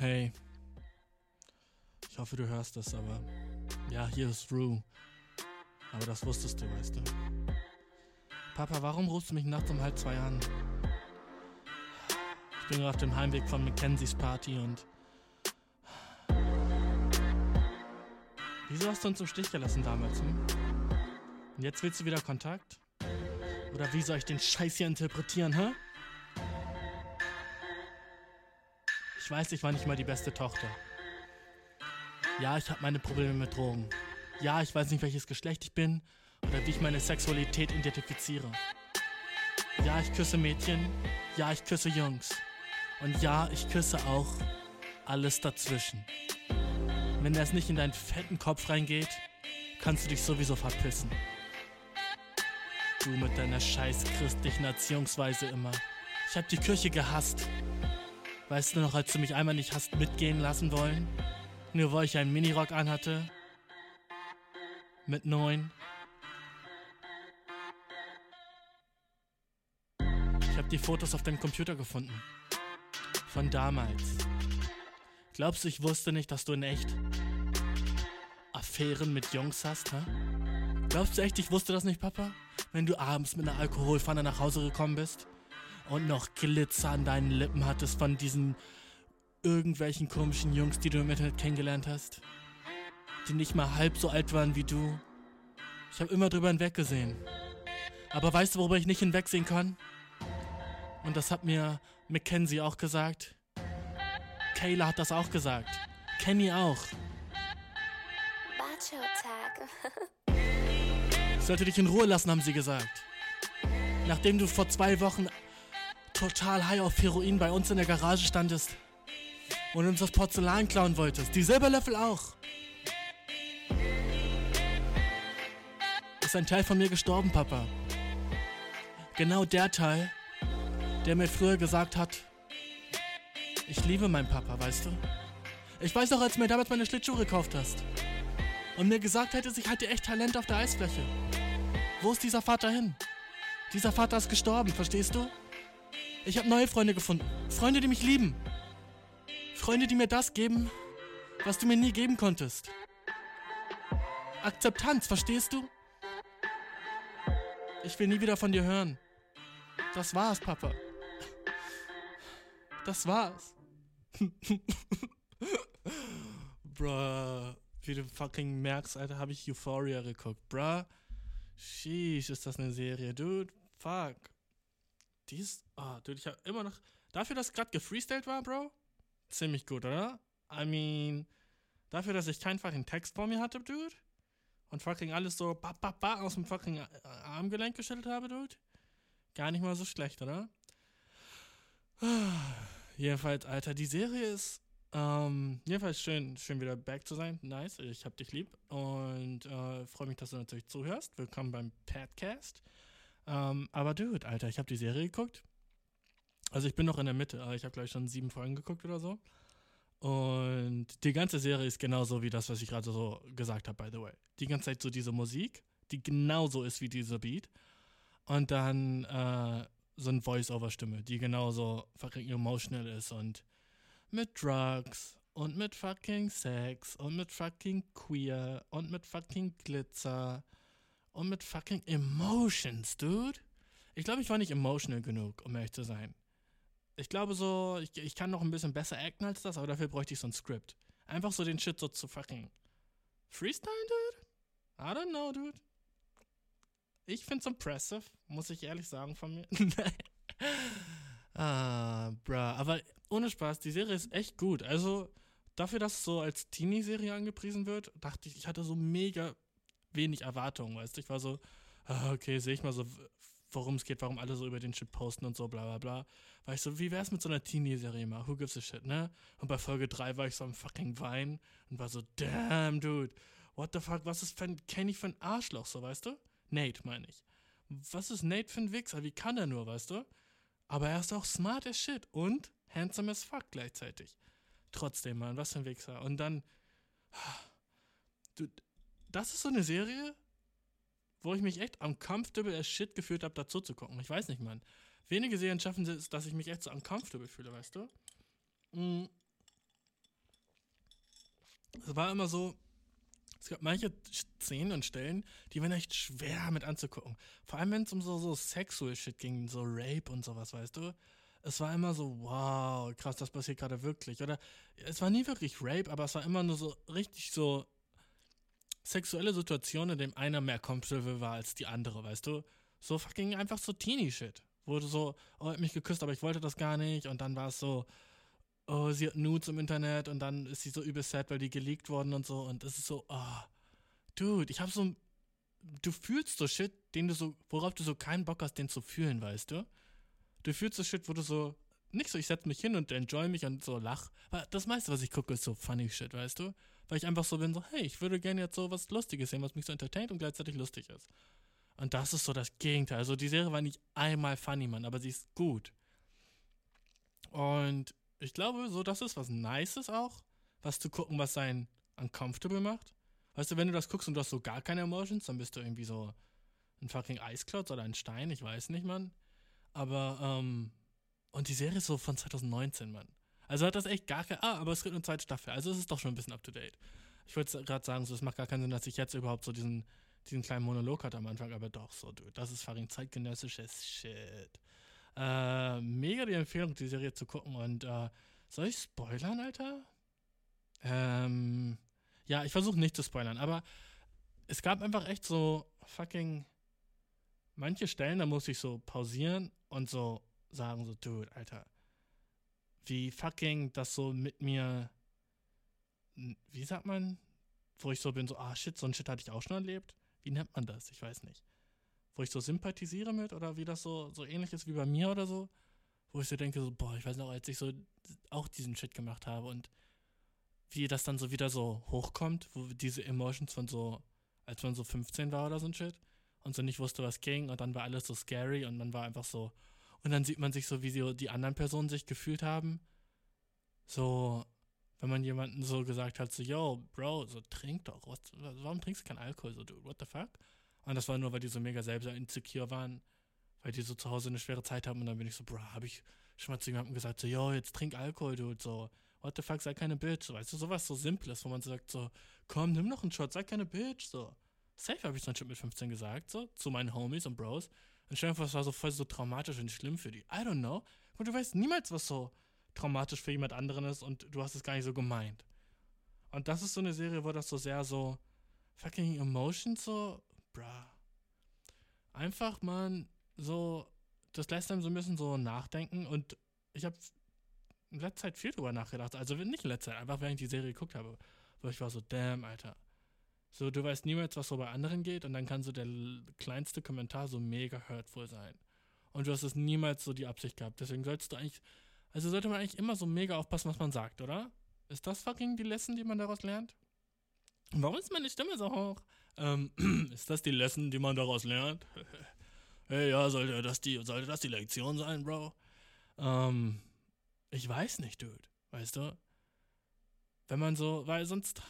Hey. Ich hoffe, du hörst das, aber. Ja, hier ist Rue. Aber das wusstest du, weißt du. Papa, warum rufst du mich nachts um halb zwei an? Ich bin gerade auf dem Heimweg von Mackenzies Party und. Wieso hast du uns im Stich gelassen damals, hm? Und jetzt willst du wieder Kontakt? Oder wie soll ich den Scheiß hier interpretieren, hä? Ich weiß, ich war nicht mal die beste Tochter. Ja, ich habe meine Probleme mit Drogen. Ja, ich weiß nicht, welches Geschlecht ich bin oder wie ich meine Sexualität identifiziere. Ja, ich küsse Mädchen. Ja, ich küsse Jungs. Und ja, ich küsse auch alles dazwischen. Wenn das nicht in deinen fetten Kopf reingeht, kannst du dich sowieso verpissen. Du mit deiner scheiß christlichen Erziehungsweise immer. Ich hab die Kirche gehasst. Weißt du noch, als du mich einmal nicht hast mitgehen lassen wollen? Nur weil ich einen Minirock anhatte? Mit neun? Ich hab die Fotos auf deinem Computer gefunden. Von damals. Glaubst du, ich wusste nicht, dass du in echt Affären mit Jungs hast, hä? Glaubst du echt, ich wusste das nicht, Papa? Wenn du abends mit einer Alkoholpfanne nach Hause gekommen bist? Und noch Glitzer an deinen Lippen hattest von diesen irgendwelchen komischen Jungs, die du im Internet kennengelernt hast. Die nicht mal halb so alt waren wie du. Ich habe immer drüber hinweggesehen. Aber weißt du, worüber ich nicht hinwegsehen kann? Und das hat mir Mackenzie auch gesagt. Kayla hat das auch gesagt. Kenny auch. Macho Tag. ich sollte dich in Ruhe lassen, haben sie gesagt. Nachdem du vor zwei Wochen total high auf Heroin bei uns in der Garage standest und uns das Porzellan klauen wolltest. Die Silberlöffel auch. Ist ein Teil von mir gestorben, Papa. Genau der Teil, der mir früher gesagt hat, ich liebe meinen Papa, weißt du? Ich weiß noch, als du mir damals meine Schlittschuhe gekauft hast und mir gesagt hättest, ich hatte echt Talent auf der Eisfläche. Wo ist dieser Vater hin? Dieser Vater ist gestorben, verstehst du? Ich habe neue Freunde gefunden. Freunde, die mich lieben. Freunde, die mir das geben, was du mir nie geben konntest. Akzeptanz, verstehst du? Ich will nie wieder von dir hören. Das war's, Papa. Das war's. Bruh, wie du fucking merkst, Alter, habe ich Euphoria geguckt. Bruh, sheesh, ist das eine Serie, dude. Fuck. Die ist, oh, dude, ich habe immer noch, dafür, dass gerade gefreestylt war, Bro, ziemlich gut, oder? I mean, dafür, dass ich keinen fucking Text vor mir hatte, Dude, und fucking alles so ba, ba, ba aus dem fucking Armgelenk geschüttelt habe, Dude, gar nicht mal so schlecht, oder? Jedenfalls, Alter, die Serie ist ähm, jedenfalls schön, schön wieder back zu sein. Nice, ich hab dich lieb und äh, freue mich, dass du natürlich zuhörst. Willkommen beim Podcast. Ähm, aber dude, Alter, ich habe die Serie geguckt. Also ich bin noch in der Mitte, ich habe gleich schon sieben Folgen geguckt oder so. Und die ganze Serie ist genauso wie das, was ich gerade so gesagt habe, by the way. Die ganze Zeit so diese Musik, die genauso ist wie dieser Beat. Und dann äh, so eine Voice-Over-Stimme, die genauso fucking emotional ist und mit Drugs und mit fucking Sex und mit fucking Queer und mit fucking Glitzer und mit fucking Emotions, dude. Ich glaube, ich war nicht emotional genug, um ehrlich zu sein. Ich glaube so, ich, ich kann noch ein bisschen besser acten als das, aber dafür bräuchte ich so ein Skript. Einfach so den Shit so zu fucking freestyle, dude? I don't know, dude. Ich find's impressive, muss ich ehrlich sagen von mir. ah, bruh. Aber ohne Spaß, die Serie ist echt gut. Also, dafür, dass es so als Teenie-Serie angepriesen wird, dachte ich, ich hatte so mega wenig Erwartungen, weißt du? Ich war so, ah, okay, sehe ich mal so, worum es geht, warum alle so über den Shit posten und so, bla bla bla. War ich so, wie wär's mit so einer Teenie-Serie mal? Who gives a shit, ne? Und bei Folge 3 war ich so am fucking Wein und war so, damn, dude, what the fuck, was ist für ein Kenny für ein Arschloch, so, weißt du? Nate, meine ich. Was ist Nate für ein Wichser? Wie kann er nur, weißt du? Aber er ist auch smart as shit und handsome as fuck gleichzeitig. Trotzdem, Mann, was für ein Wichser. Und dann, dude, das ist so eine Serie, wo ich mich echt uncomfortable as shit gefühlt habe, dazu zu gucken. Ich weiß nicht, Mann. Wenige Serien schaffen es, dass ich mich echt so uncomfortable fühle, weißt du? Mm. es war immer so, es gab manche Szenen und Stellen, die waren echt schwer mit anzugucken. Vor allem, wenn es um so, so Sexual Shit ging, so Rape und sowas, weißt du? Es war immer so, wow, krass, das passiert gerade wirklich. Oder es war nie wirklich Rape, aber es war immer nur so richtig so sexuelle Situationen, in dem einer mehr comfortable war als die andere, weißt du? So fucking einfach so Teenie-Shit. Du so, oh, er hat mich geküsst, aber ich wollte das gar nicht. Und dann war es so, oh, sie hat Nudes im Internet und dann ist sie so übel sad, weil die geleakt wurden und so. Und es ist so, oh, dude, ich hab so, du fühlst so Shit, den du so, worauf du so keinen Bock hast, den zu fühlen, weißt du? Du fühlst so Shit, wo du so, nicht so, ich setz mich hin und enjoy mich und so lach. Aber das meiste, was ich gucke, ist so funny Shit, weißt du? Weil ich einfach so bin, so, hey, ich würde gerne jetzt so was Lustiges sehen, was mich so entertaint und gleichzeitig lustig ist. Und das ist so das Gegenteil. Also die Serie war nicht einmal funny, Mann, aber sie ist gut. Und ich glaube, so, das ist was Nices auch, was zu gucken, was sein uncomfortable macht. Weißt du, wenn du das guckst und du hast so gar keine Emotions, dann bist du irgendwie so ein fucking Eisklotz oder ein Stein, ich weiß nicht, Mann. Aber, ähm, und die Serie ist so von 2019, Mann. Also hat das echt gar keine, ah, aber es gibt eine zweite Staffel, also es ist doch schon ein bisschen up to date. Ich wollte gerade sagen, so, es macht gar keinen Sinn, dass ich jetzt überhaupt so diesen, diesen kleinen Monolog hatte am Anfang, aber doch, so, dude, das ist fucking zeitgenössisches Shit. Äh, mega die Empfehlung, die Serie zu gucken. Und äh, soll ich spoilern, Alter? Ähm, ja, ich versuche nicht zu spoilern, aber es gab einfach echt so fucking manche Stellen, da muss ich so pausieren und so sagen, so, dude, Alter, wie fucking das so mit mir, wie sagt man, wo ich so bin, so, ah shit, so ein Shit hatte ich auch schon erlebt. Wie nennt man das? Ich weiß nicht wo ich so sympathisiere mit oder wie das so, so ähnlich ist wie bei mir oder so, wo ich so denke, so, boah, ich weiß noch, als ich so auch diesen Shit gemacht habe und wie das dann so wieder so hochkommt, wo diese Emotions von so, als man so 15 war oder so ein Shit und so nicht wusste, was ging und dann war alles so scary und man war einfach so, und dann sieht man sich so, wie so die anderen Personen sich gefühlt haben. So, wenn man jemanden so gesagt hat, so, yo, Bro, so trink doch, was, warum trinkst du keinen Alkohol? So, dude, what the fuck? Und das war nur, weil die so mega selber insecure waren, weil die so zu Hause eine schwere Zeit haben. Und dann bin ich so, bro, habe ich schon mal zu jemandem gesagt, so, yo, jetzt trink Alkohol, du, so, what the fuck, sei keine Bitch. Weißt du, sowas so Simples, wo man sagt, so, komm, nimm noch einen Shot, sei keine Bitch, so. Safe habe ich so ein Shit mit 15 gesagt, so, zu meinen Homies und Bros. Und stell dir vor, es war so voll so traumatisch und schlimm für die. I don't know. Und du weißt niemals, was so traumatisch für jemand anderen ist und du hast es gar nicht so gemeint. Und das ist so eine Serie, wo das so sehr so fucking Emotions so bruh. Einfach mal so, das lässt einem so ein bisschen so nachdenken und ich habe in letzter Zeit viel drüber nachgedacht. Also nicht in letzter Zeit, einfach während ich die Serie geguckt habe. Wo ich war so, damn, Alter. So, du weißt niemals, was so bei anderen geht und dann kann so der kleinste Kommentar so mega hurtful sein. Und du hast es niemals so die Absicht gehabt. Deswegen solltest du eigentlich, also sollte man eigentlich immer so mega aufpassen, was man sagt, oder? Ist das fucking die Lesson, die man daraus lernt? Warum ist meine Stimme so hoch? Ähm, ist das die Lesson, die man daraus lernt? hey, ja, sollte das die, sollte das die Lektion sein, Bro? Ähm, ich weiß nicht, Dude. Weißt du? Wenn man so, weil sonst.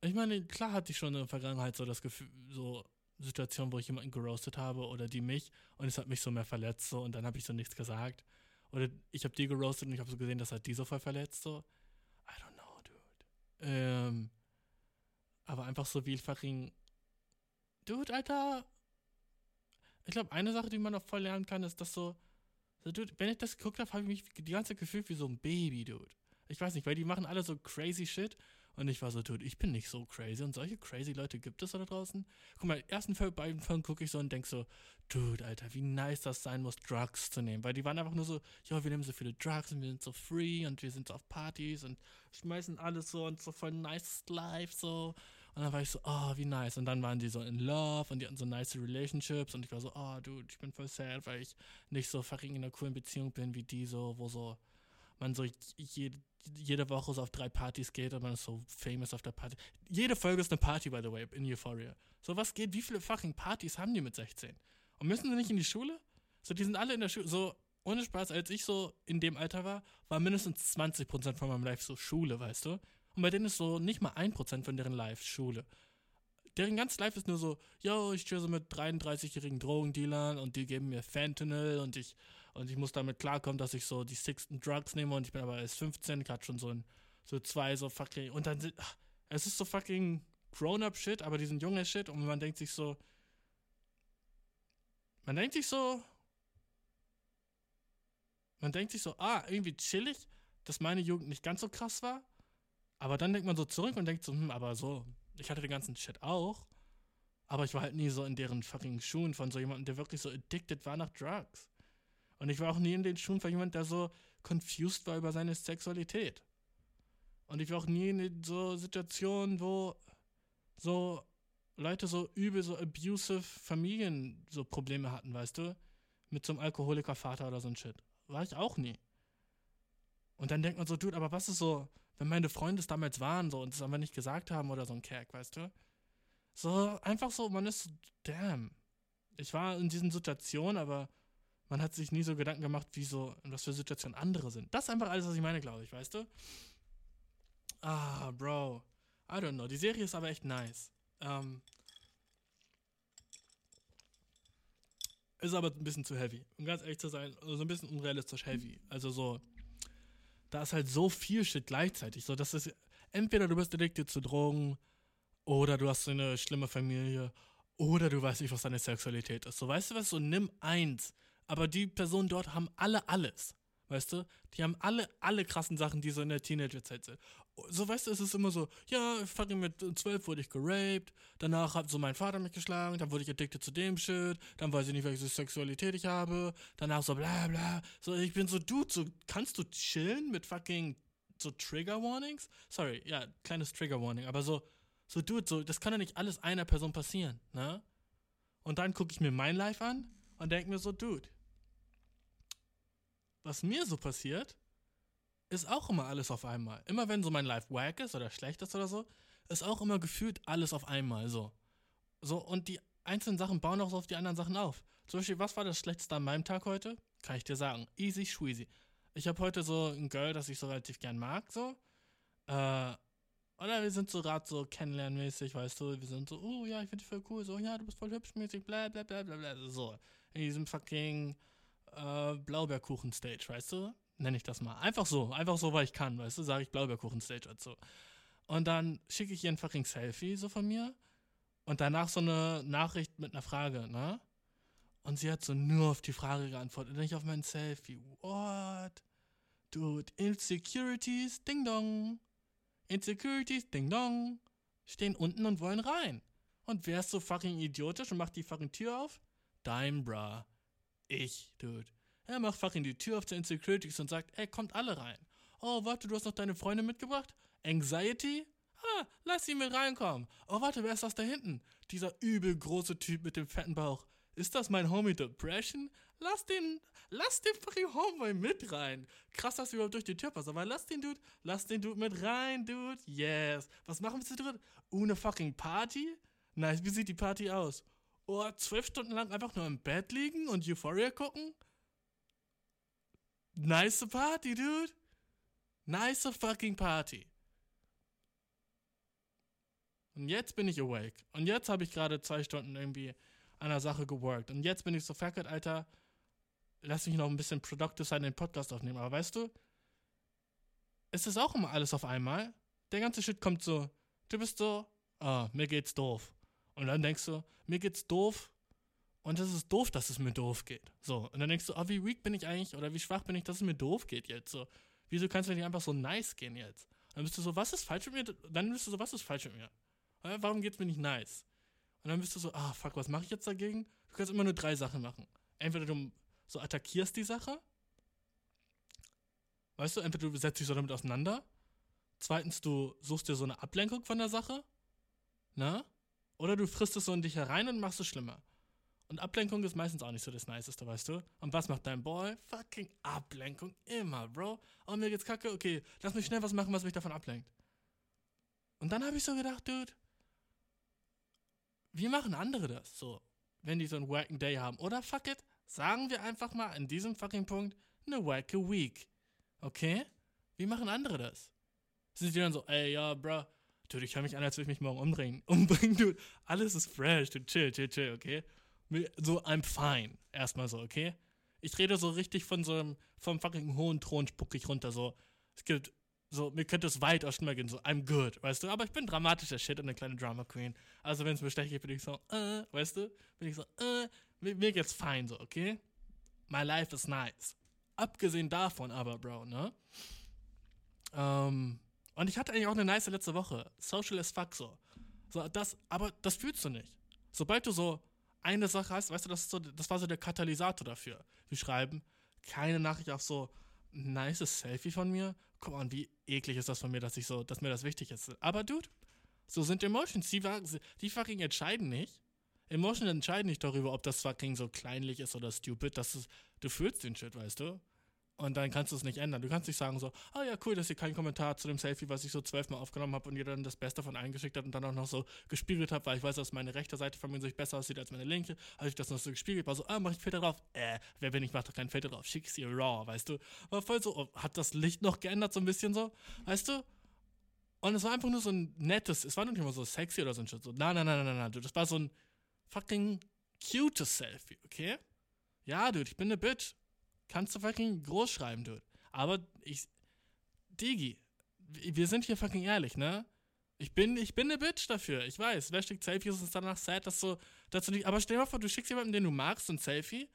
Ich meine, klar hatte ich schon in der Vergangenheit so das Gefühl, so Situationen, wo ich jemanden geroastet habe oder die mich und es hat mich so mehr verletzt so und dann habe ich so nichts gesagt. Oder ich habe die geroastet und ich habe so gesehen, das hat die so voll verletzt so. I don't know, dude. Ähm, aber einfach so wie fucking. Dude, Alter. Ich glaube, eine Sache, die man noch voll lernen kann, ist, dass so. so dude, wenn ich das geguckt habe, habe ich mich die ganze Zeit gefühlt wie so ein Baby, Dude. Ich weiß nicht, weil die machen alle so crazy Shit. Und ich war so, Dude, ich bin nicht so crazy. Und solche crazy Leute gibt es da draußen. Guck mal, ersten beiden Folgen gucke ich so und denk so, Dude, Alter, wie nice das sein muss, Drugs zu nehmen. Weil die waren einfach nur so, ja, wir nehmen so viele Drugs und wir sind so free und wir sind so auf Partys und schmeißen alles so und so voll nice life so. Und dann war ich so, oh, wie nice. Und dann waren die so in Love und die hatten so nice Relationships. Und ich war so, oh, dude, ich bin voll sad, weil ich nicht so fucking in einer coolen Beziehung bin wie die so, wo so man so jede, jede Woche so auf drei Partys geht und man ist so famous auf der Party. Jede Folge ist eine Party, by the way, in Euphoria. So, was geht? Wie viele fucking Partys haben die mit 16? Und müssen sie nicht in die Schule? So, die sind alle in der Schule. So, ohne Spaß, als ich so in dem Alter war, war mindestens 20% von meinem Life so Schule, weißt du? Und bei denen ist so nicht mal ein Prozent von deren Life Schule. Deren ganzes Life ist nur so, yo, ich chill so mit 33-jährigen Drogendealern und die geben mir Fentanyl und ich, und ich muss damit klarkommen, dass ich so die sixten Drugs nehme und ich bin aber erst 15, ich hatte schon so ein, So zwei so fucking. Und dann sind. Ach, es ist so fucking Grown-up-Shit, aber die sind junge Shit und man denkt sich so. Man denkt sich so. Man denkt sich so, ah, irgendwie chillig, dass meine Jugend nicht ganz so krass war. Aber dann denkt man so zurück und denkt so, hm, aber so, ich hatte den ganzen Shit auch. Aber ich war halt nie so in deren fucking Schuhen von so jemandem, der wirklich so addicted war nach Drugs. Und ich war auch nie in den Schuhen von jemandem, der so confused war über seine Sexualität. Und ich war auch nie in so Situationen, wo so Leute so übel, so abusive Familien so Probleme hatten, weißt du? Mit so einem Alkoholiker-Vater oder so ein Shit. War ich auch nie. Und dann denkt man so, Dude, aber was ist so, wenn meine Freunde es damals waren so und es aber nicht gesagt haben oder so ein Kerk, weißt du? So, einfach so, man ist so, damn. Ich war in diesen Situationen, aber man hat sich nie so Gedanken gemacht, wie so, in was für Situationen andere sind. Das ist einfach alles, was ich meine, glaube ich, weißt du? Ah, Bro. I don't know. Die Serie ist aber echt nice. Ähm, ist aber ein bisschen zu heavy. Um ganz ehrlich zu sein, so also ein bisschen unrealistisch heavy. Also so, da ist halt so viel Shit gleichzeitig. So, das ist, entweder du bist addicted zu Drogen, oder du hast so eine schlimme Familie. Oder du weißt nicht, was deine Sexualität ist. So, weißt du was? So, nimm eins. Aber die Personen dort haben alle alles. Weißt du? Die haben alle, alle krassen Sachen, die so in der Teenagerzeit sind. So, weißt du, es ist immer so, ja, fucking mit zwölf wurde ich geraped, danach hat so mein Vater mich geschlagen, dann wurde ich addicted zu dem Shit, dann weiß ich nicht, welche Sexualität ich habe, danach so bla bla. So, ich bin so, Dude, so, kannst du chillen mit fucking so Trigger Warnings? Sorry, ja, kleines Trigger Warning, aber so, so, Dude, so, das kann ja nicht alles einer Person passieren, ne? Und dann gucke ich mir mein Life an und denke mir so, Dude, was mir so passiert, ist auch immer alles auf einmal. Immer wenn so mein Life wack ist oder schlecht ist oder so, ist auch immer gefühlt alles auf einmal so. So, und die einzelnen Sachen bauen auch so auf die anderen Sachen auf. Zum Beispiel, was war das Schlechteste an meinem Tag heute? Kann ich dir sagen. Easy schweezy. Ich habe heute so ein Girl, das ich so relativ gern mag, so. Äh, oder wir sind so gerade so kennenlernmäßig, weißt du, wir sind so, oh ja, ich finde dich voll cool, so, ja, du bist voll hübsch mäßig, bla bla bla bla bla, so. In diesem fucking äh, Blaubeerkuchen-Stage, weißt du? Nenne ich das mal. Einfach so, einfach so, weil ich kann, weißt du, sage ich Blaubeerkuchen-Stage dazu. Und dann schicke ich ihr ein fucking Selfie so von mir und danach so eine Nachricht mit einer Frage, ne? Und sie hat so nur auf die Frage geantwortet, nicht auf mein Selfie. What? Dude, Insecurities, ding dong. Insecurities, ding dong, stehen unten und wollen rein. Und wer ist so fucking idiotisch und macht die fucking Tür auf? Dein bra. Ich, dude. Er macht fucking die Tür auf zu Insecurities und sagt, ey, kommt alle rein. Oh, warte, du hast noch deine Freundin mitgebracht? Anxiety? Ah, lass sie mit reinkommen. Oh, warte, wer ist das da hinten? Dieser übel große Typ mit dem fetten Bauch. Ist das mein Homie Depression? Lass den, lass den fucking Homeboy mit rein. Krass, dass du überhaupt durch die Tür passt, aber lass den Dude, lass den Dude mit rein, Dude. Yes. Was machen wir zu dritt? Ohne fucking Party? Nice, wie sieht die Party aus? Oh, zwölf Stunden lang einfach nur im Bett liegen und Euphoria gucken? Nice Party, Dude. Nice fucking Party. Und jetzt bin ich awake. Und jetzt habe ich gerade zwei Stunden irgendwie an der Sache geworkt. Und jetzt bin ich so, it, Alter, lass mich noch ein bisschen productive sein, den Podcast aufnehmen. Aber weißt du, es ist auch immer alles auf einmal. Der ganze Shit kommt so, du bist so, ah, mir geht's doof. Und dann denkst du, mir geht's doof. Und es ist doof, dass es mir doof geht. So. Und dann denkst du, ah, wie weak bin ich eigentlich oder wie schwach bin ich, dass es mir doof geht jetzt. So. Wieso kannst du nicht einfach so nice gehen jetzt? Dann bist du so, was ist falsch mit mir? Dann bist du so, was ist falsch mit mir? Warum geht's mir nicht nice? Und dann bist du so, ah, fuck, was mache ich jetzt dagegen? Du kannst immer nur drei Sachen machen. Entweder du so attackierst die Sache. Weißt du, entweder du setzt dich so damit auseinander. Zweitens, du suchst dir so eine Ablenkung von der Sache. Ne? Oder du frisst es so in dich herein und machst es schlimmer. Und Ablenkung ist meistens auch nicht so das Niceste, weißt du? Und was macht dein Boy? Fucking Ablenkung. Immer, Bro. Oh, mir geht's kacke. Okay, lass mich schnell was machen, was mich davon ablenkt. Und dann habe ich so gedacht, Dude, wie machen andere das? So, wenn die so einen Working Day haben. Oder fuck it, sagen wir einfach mal in diesem fucking Punkt eine Working Week. Okay? Wie machen andere das? Sind die dann so, ey, ja, bro, dude, ich höre mich an, als würde ich mich morgen umbringen. Umbringen, dude, alles ist fresh, dude, chill, chill, chill, okay? So, I'm fine. Erstmal so, okay? Ich rede so richtig von so einem, vom fucking hohen Thron spuck ich runter, so. Es gibt So, mir könnte es weitaus schlimmer gehen, so, I'm good, weißt du? Aber ich bin dramatischer Shit und eine kleine Drama Queen. Also, wenn es mir schlecht geht, bin ich so, äh, weißt du? Bin ich so, äh, mir, mir geht's fein, so, okay? My life is nice. Abgesehen davon aber, Bro, ne? Ähm, und ich hatte eigentlich auch eine nice letzte Woche. Social as fuck, so. So, das, aber das fühlst du nicht. Sobald du so eine Sache hast, weißt du, das, so, das war so der Katalysator dafür. Wir schreiben keine Nachricht auf so nice Selfie von mir. Guck mal, wie eklig ist das von mir, dass ich so, dass mir das wichtig ist. Aber Dude, so sind Emotions, die, die fucking entscheiden nicht. Emotions entscheiden nicht darüber, ob das fucking so kleinlich ist oder stupid. Das ist, du fühlst den Shit, weißt du? Und dann kannst du es nicht ändern. Du kannst nicht sagen so, oh ja, cool, dass ihr keinen Kommentar zu dem Selfie, was ich so zwölfmal aufgenommen habe und ihr dann das Beste von eingeschickt habt und dann auch noch so gespiegelt habt, weil ich weiß, dass meine rechte Seite von mir sich besser aussieht als meine linke. Habe ich das noch so gespiegelt, war so, ah, mach ich Filter drauf. Äh, wer bin ich, mach doch keinen Filter drauf. Schick sie raw, weißt du. War voll so, oh, hat das Licht noch geändert, so ein bisschen so, weißt du? Und es war einfach nur so ein nettes, es war nicht immer so sexy oder so ein Shit. So, nein, nein, nein, nein, nein, das war so ein fucking cutes Selfie, okay? Ja, Dude, ich bin eine Bitch. Kannst du fucking groß schreiben, Dude. Aber ich. Digi, wir sind hier fucking ehrlich, ne? Ich bin, ich bin eine Bitch dafür. Ich weiß. Wer schickt Selfies ist danach sad, dass so, dass du nicht. Aber stell dir mal vor, du schickst jemanden, den du magst, ein Selfie.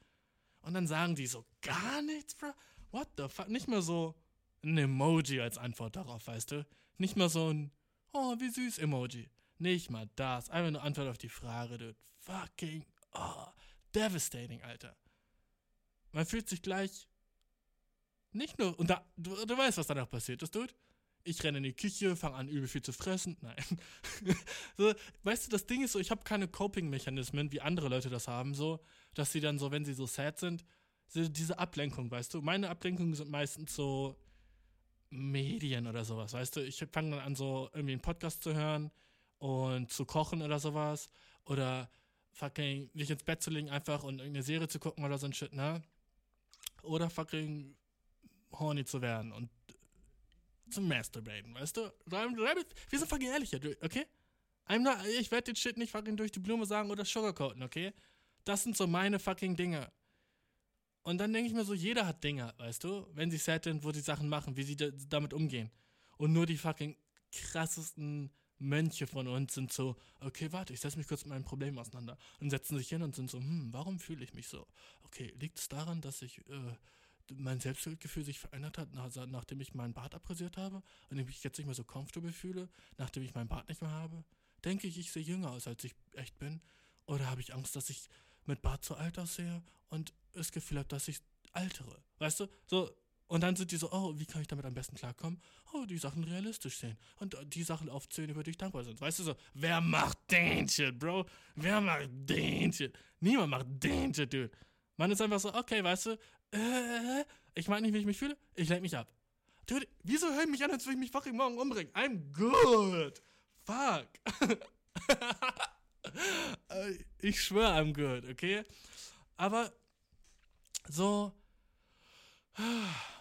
Und dann sagen die so, gar nichts, bro. What the fuck? Nicht mal so ein Emoji als Antwort darauf, weißt du? Nicht mal so ein, oh, wie süß Emoji. Nicht mal das. Einfach eine Antwort auf die Frage, dude. Fucking, oh, devastating, Alter. Man fühlt sich gleich nicht nur, und da, du, du weißt, was danach passiert ist, Dude. Ich renne in die Küche, fange an, übel viel zu fressen. Nein. so, weißt du, das Ding ist so, ich habe keine Coping-Mechanismen, wie andere Leute das haben, so, dass sie dann so, wenn sie so sad sind, so diese Ablenkung, weißt du. Meine Ablenkungen sind meistens so Medien oder sowas, weißt du. Ich fange dann an, so irgendwie einen Podcast zu hören und zu kochen oder sowas. Oder fucking mich ins Bett zu legen einfach und irgendeine Serie zu gucken oder so ein Shit, ne? Oder fucking horny zu werden und zu masturbaten, weißt du? Wir sind fucking ehrlich okay? Not, ich werde den Shit nicht fucking durch die Blume sagen oder sugarcoaten, okay? Das sind so meine fucking Dinge. Und dann denke ich mir so, jeder hat Dinge, weißt du? Wenn sie sad sind, wo sie Sachen machen, wie sie da, damit umgehen. Und nur die fucking krassesten Mönche von uns sind so, okay, warte, ich setze mich kurz mit meinem Problem auseinander. Und setzen sich hin und sind so, hm, warum fühle ich mich so? Okay, liegt es daran, dass ich äh, mein Selbstwertgefühl sich verändert hat, nach, nachdem ich meinen Bart abrasiert habe und ich mich jetzt nicht mehr so comfortable fühle, nachdem ich meinen Bart nicht mehr habe? Denke ich, ich sehe jünger aus, als ich echt bin? Oder habe ich Angst, dass ich mit Bart zu alt aussehe und das Gefühl habe, dass ich altere? Weißt du? So, und dann sind die so, oh, wie kann ich damit am besten klarkommen? Oh, die Sachen realistisch sehen. Und die Sachen aufzählen, über die ich dankbar bin. Weißt du so, wer macht den Shit, Bro? Wer macht den Shit? Niemand macht den Shit, Dude. Man ist einfach so, okay, weißt du, äh, ich meine nicht, wie ich mich fühle, ich lenke mich ab. Dude, wieso höre ich mich an, als würde ich mich fucking morgen umbringen? I'm good. Fuck. ich schwöre, I'm good, okay? Aber so.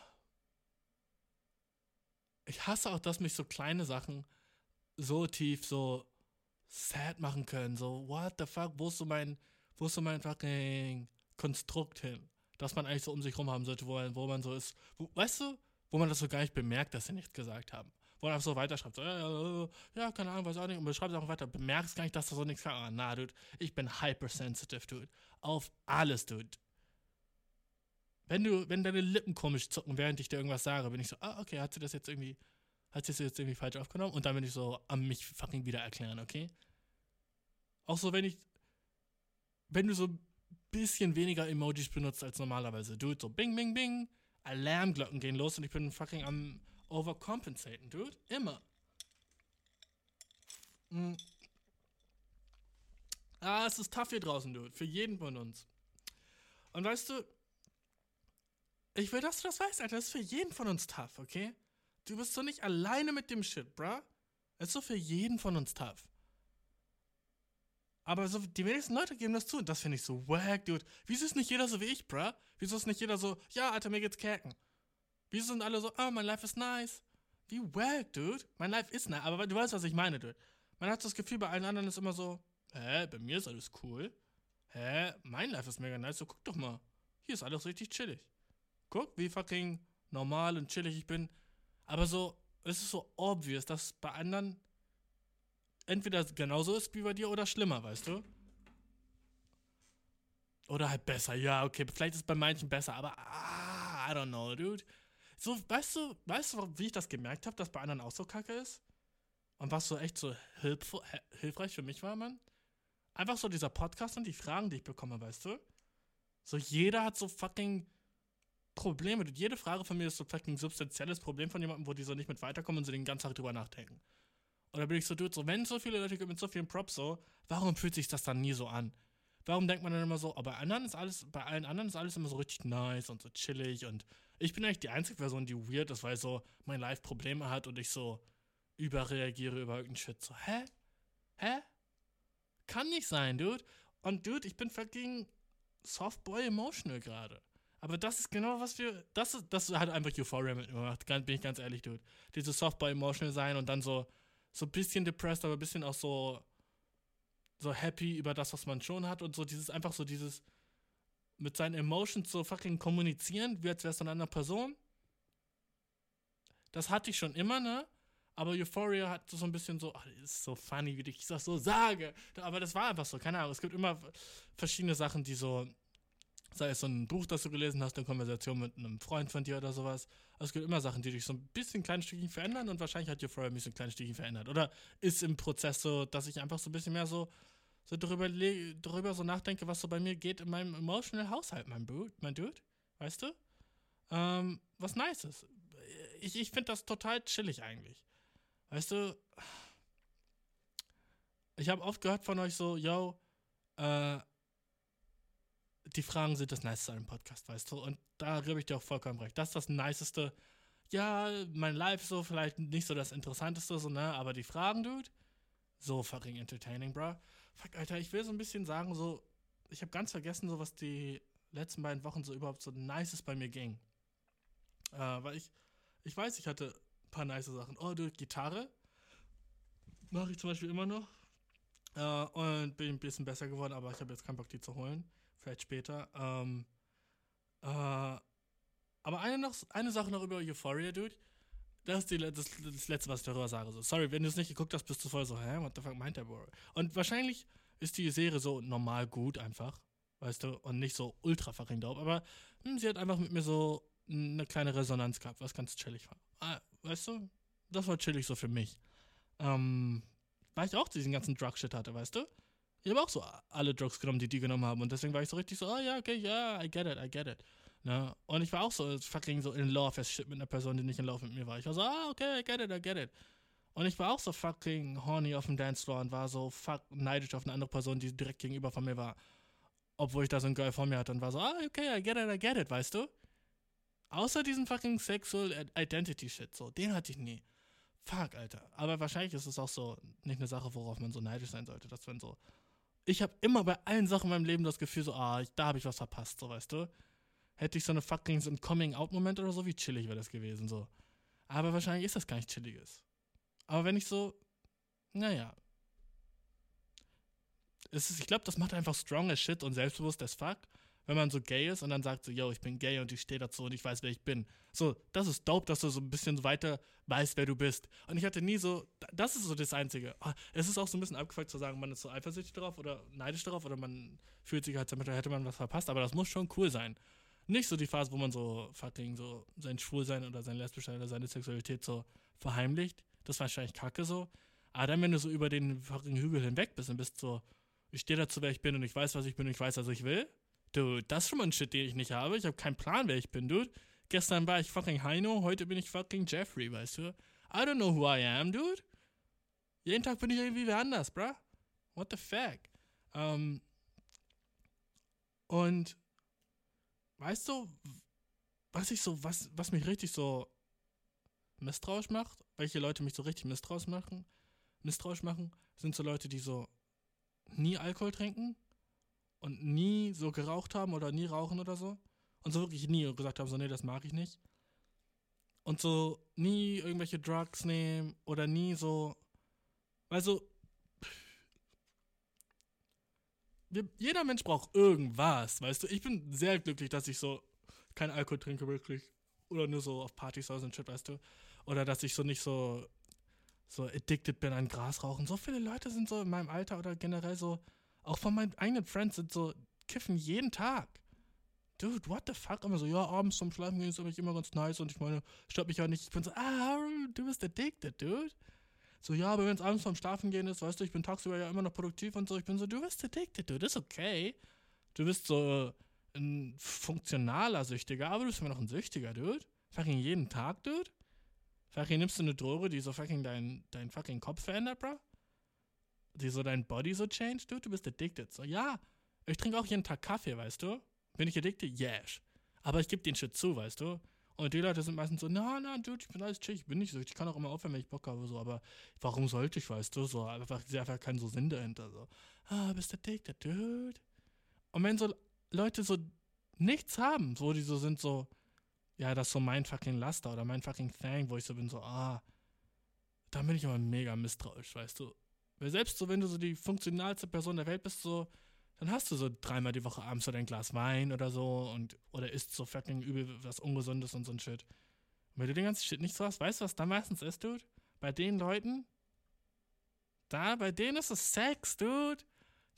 Ich hasse auch, dass mich so kleine Sachen so tief so sad machen können. So, what the fuck, wo ist so mein, wo ist so mein fucking Konstrukt hin? dass man eigentlich so um sich rum haben sollte, wo man, wo man so ist, wo, weißt du, wo man das so gar nicht bemerkt, dass sie nichts gesagt haben. Wo man einfach so weiterschreibt, so, ja, ja, keine Ahnung, weiß auch nicht, und man schreibt auch weiter, bemerkst gar nicht, dass da so nichts kam. Ah, na, Dude, ich bin hypersensitive, Dude. Auf alles, Dude. Wenn du, wenn deine Lippen komisch zucken, während ich dir irgendwas sage, bin ich so, ah, okay, hat sie das jetzt irgendwie, hat sie das jetzt irgendwie falsch aufgenommen? Und dann bin ich so am mich fucking wieder erklären, okay? Auch so, wenn ich, wenn du so bisschen weniger Emojis benutzt als normalerweise. Dude, so bing, bing, bing. Alarmglocken gehen los und ich bin fucking am overcompensaten, dude. Immer. Mhm. Ah, es ist tough hier draußen, dude. Für jeden von uns. Und weißt du, ich will, dass du das weißt, Alter. Das ist für jeden von uns tough, okay? Du bist so nicht alleine mit dem Shit, bruh. Es ist so für jeden von uns tough. Aber so, die wenigsten Leute geben das zu und das finde ich so wack, dude. Wieso ist nicht jeder so wie ich, bruh? Wieso ist nicht jeder so, ja, Alter, mir geht's kerken? Wieso sind alle so, oh, mein Life ist nice? Wie wack, dude. Mein Life ist nice, aber du weißt, was ich meine, dude. Man hat das Gefühl, bei allen anderen ist immer so, hä, bei mir ist alles cool. Hä, mein Life ist mega nice, so guck doch mal. Hier ist alles richtig chillig. Guck, wie fucking normal und chillig ich bin. Aber so, es ist so obvious, dass bei anderen entweder genauso ist wie bei dir oder schlimmer, weißt du? Oder halt besser, ja, okay, vielleicht ist es bei manchen besser, aber ah, I don't know, dude. So, weißt du, weißt du, wie ich das gemerkt habe, dass bei anderen auch so kacke ist? Und was so echt so hilf hilfreich für mich war, Mann? Einfach so dieser Podcast und die Fragen, die ich bekomme, weißt du? So, jeder hat so fucking Probleme. Jede Frage von mir ist so fucking substanzielles Problem von jemandem, wo die so nicht mit weiterkommen und so den ganzen Tag drüber nachdenken. Und da bin ich so, dude, so, wenn so viele Leute gibt mit so vielen Props so, warum fühlt sich das dann nie so an? Warum denkt man dann immer so, aber bei anderen ist alles, bei allen anderen ist alles immer so richtig nice und so chillig und ich bin eigentlich die einzige Person, die weird ist, weil so mein Life Probleme hat und ich so überreagiere über irgendeinen Shit. So, hä? Hä? Kann nicht sein, dude. Und dude, ich bin fucking Softboy emotional gerade. Aber das ist genau, was wir. Das, ist, das hat einfach Euphoria mit mir gemacht, bin ich ganz ehrlich, dude. Dieses Softboy emotional sein und dann so, so ein bisschen depressed, aber ein bisschen auch so, so happy über das, was man schon hat und so dieses, einfach so dieses mit seinen Emotions so fucking kommunizieren, wie als wär's eine andere Person. Das hatte ich schon immer, ne? Aber Euphoria hat so ein bisschen so, ach, das ist so funny, wie ich das so sage. Aber das war einfach so, keine Ahnung. Es gibt immer verschiedene Sachen, die so, sei es so ein Buch, das du gelesen hast, eine Konversation mit einem Freund von dir oder sowas. Also es gibt immer Sachen, die dich so ein bisschen klein Stückchen verändern und wahrscheinlich hat Euphoria mich so ein kleines Stückchen verändert. Oder ist im Prozess so, dass ich einfach so ein bisschen mehr so, so darüber, darüber so nachdenke, was so bei mir geht in meinem emotional Haushalt, mein, Dude, mein Dude. Weißt du? Ähm, was nice ist. Ich, ich finde das total chillig eigentlich. Weißt du, ich habe oft gehört von euch so, yo, äh, die Fragen sind das Niceste an dem Podcast, weißt du? Und da gebe ich dir auch vollkommen recht. Das ist das Niceste. Ja, mein Live so vielleicht nicht so das Interessanteste, so, ne? Aber die Fragen, Dude, so fucking entertaining, bro. Fuck, Alter, ich will so ein bisschen sagen, so, ich habe ganz vergessen, so was die letzten beiden Wochen so überhaupt so Nices bei mir ging. Äh, weil ich, ich weiß, ich hatte paar nice Sachen. Oh, du, Gitarre mache ich zum Beispiel immer noch. Äh, und bin ein bisschen besser geworden, aber ich habe jetzt keinen Bock, die zu holen. Vielleicht später. Ähm, äh, aber eine, noch, eine Sache noch über Euphoria, Dude. Das ist die, das, das Letzte, was ich darüber sage. So, sorry, wenn du es nicht geguckt hast, bist du voll so, hä, what the fuck meint der Bro? Und wahrscheinlich ist die Serie so normal gut einfach, weißt du, und nicht so ultra fucking dope, aber hm, sie hat einfach mit mir so eine kleine Resonanz gehabt, was ganz chillig war. Ah, weißt du, das war chillig so für mich. Ähm, weil ich auch diesen ganzen Drug-Shit hatte, weißt du? Ich habe auch so alle Drugs genommen, die die genommen haben. Und deswegen war ich so richtig so, oh ja, okay, ja, yeah, I get it, I get it. Ne? Und ich war auch so fucking so in love as shit mit einer Person, die nicht in love mit mir war. Ich war so, ah, okay, I get it, I get it. Und ich war auch so fucking horny auf dem Dancefloor und war so fuck neidisch auf eine andere Person, die direkt gegenüber von mir war. Obwohl ich da so ein Girl vor mir hatte und war so, ah, okay, I get it, I get it, weißt du? Außer diesen fucking Sexual Identity Shit, so, den hatte ich nie. Fuck, Alter. Aber wahrscheinlich ist es auch so nicht eine Sache, worauf man so neidisch sein sollte, dass man so. Ich habe immer bei allen Sachen in meinem Leben das Gefühl, so, ah, da habe ich was verpasst, so, weißt du? Hätte ich so eine fucking so ein Coming-out-Moment oder so, wie chillig wäre das gewesen, so. Aber wahrscheinlich ist das gar nicht chilliges. Aber wenn ich so, naja. Es ist, ich glaube, das macht einfach strong as shit und selbstbewusst as fuck wenn man so gay ist und dann sagt so, yo, ich bin gay und ich stehe dazu und ich weiß, wer ich bin. So, das ist dope, dass du so ein bisschen weiter weißt, wer du bist. Und ich hatte nie so, das ist so das Einzige. Ah, es ist auch so ein bisschen abgefuckt zu sagen, man ist so eifersüchtig darauf oder neidisch darauf oder man fühlt sich halt damit, hätte man was verpasst, aber das muss schon cool sein. Nicht so die Phase, wo man so fucking so sein Schwulsein oder sein Lesbischsein oder seine Sexualität so verheimlicht. Das war wahrscheinlich kacke so. Aber dann, wenn du so über den fucking Hügel hinweg bist und bist so, ich stehe dazu, wer ich bin und ich weiß, was ich bin und ich weiß, was ich will, Dude, das ist schon mal ein Shit, den ich nicht habe. Ich habe keinen Plan, wer ich bin, dude. Gestern war ich fucking Heino, heute bin ich fucking Jeffrey, weißt du? I don't know who I am, dude. Jeden Tag bin ich irgendwie wer anders, bruh. What the fuck? Ähm, und weißt du, was ich so, was, was mich richtig so misstrauisch macht, welche Leute mich so richtig misstrauisch machen, misstrauisch machen, sind so Leute, die so nie Alkohol trinken und nie so geraucht haben oder nie rauchen oder so. Und so wirklich nie und gesagt haben, so, nee, das mag ich nicht. Und so nie irgendwelche Drugs nehmen oder nie so. Also, jeder Mensch braucht irgendwas, weißt du? Ich bin sehr glücklich, dass ich so kein Alkohol trinke, wirklich. Oder nur so auf Partys und shit, weißt du? oder dass ich so nicht so, so addicted bin an Grasrauchen. So viele Leute sind so in meinem Alter oder generell so, auch von meinen eigenen Friends sind so, kiffen jeden Tag. Dude, what the fuck? Immer so, ja, abends zum Schlafen gehen ist eigentlich immer ganz nice und ich meine, stört mich auch nicht. Ich bin so, ah, du bist addicted, dude. So, ja, aber wenn es abends zum Schlafen gehen ist, weißt du, ich bin tagsüber ja immer noch produktiv und so. Ich bin so, du bist addicted, dude, ist okay. Du bist so ein funktionaler Süchtiger, aber du bist immer noch ein Süchtiger, dude. Fucking jeden Tag, dude. Fucking nimmst du eine Droge, die so fucking deinen dein fucking Kopf verändert, bro? Die so dein Body so changed, dude? Du bist addicted. So, ja, ich trinke auch jeden Tag Kaffee, weißt du? Bin ich addicted? Yes. Aber ich gebe den Shit zu, weißt du? Und die Leute sind meistens so, na, na, dude, ich bin alles chill, ich bin nicht so, ich kann auch immer aufhören, wenn ich Bock habe, so, aber warum sollte ich, weißt du, so, einfach, einfach kein so Sinn dahinter, so, ah, bist addicted, dude. Und wenn so Leute so nichts haben, wo die so sind, so, ja, das ist so mein fucking Laster oder mein fucking Thing, wo ich so bin, so, ah, da bin ich immer mega misstrauisch, weißt du. Weil selbst so, wenn du so die funktionalste Person der Welt bist, so, dann hast du so dreimal die Woche abends so dein Glas Wein oder so und oder isst so fucking übel was Ungesundes und so ein Shit. Und wenn du den ganzen Shit nicht so hast, weißt du, was da meistens ist, Dude? Bei den Leuten, da, bei denen ist es Sex, Dude.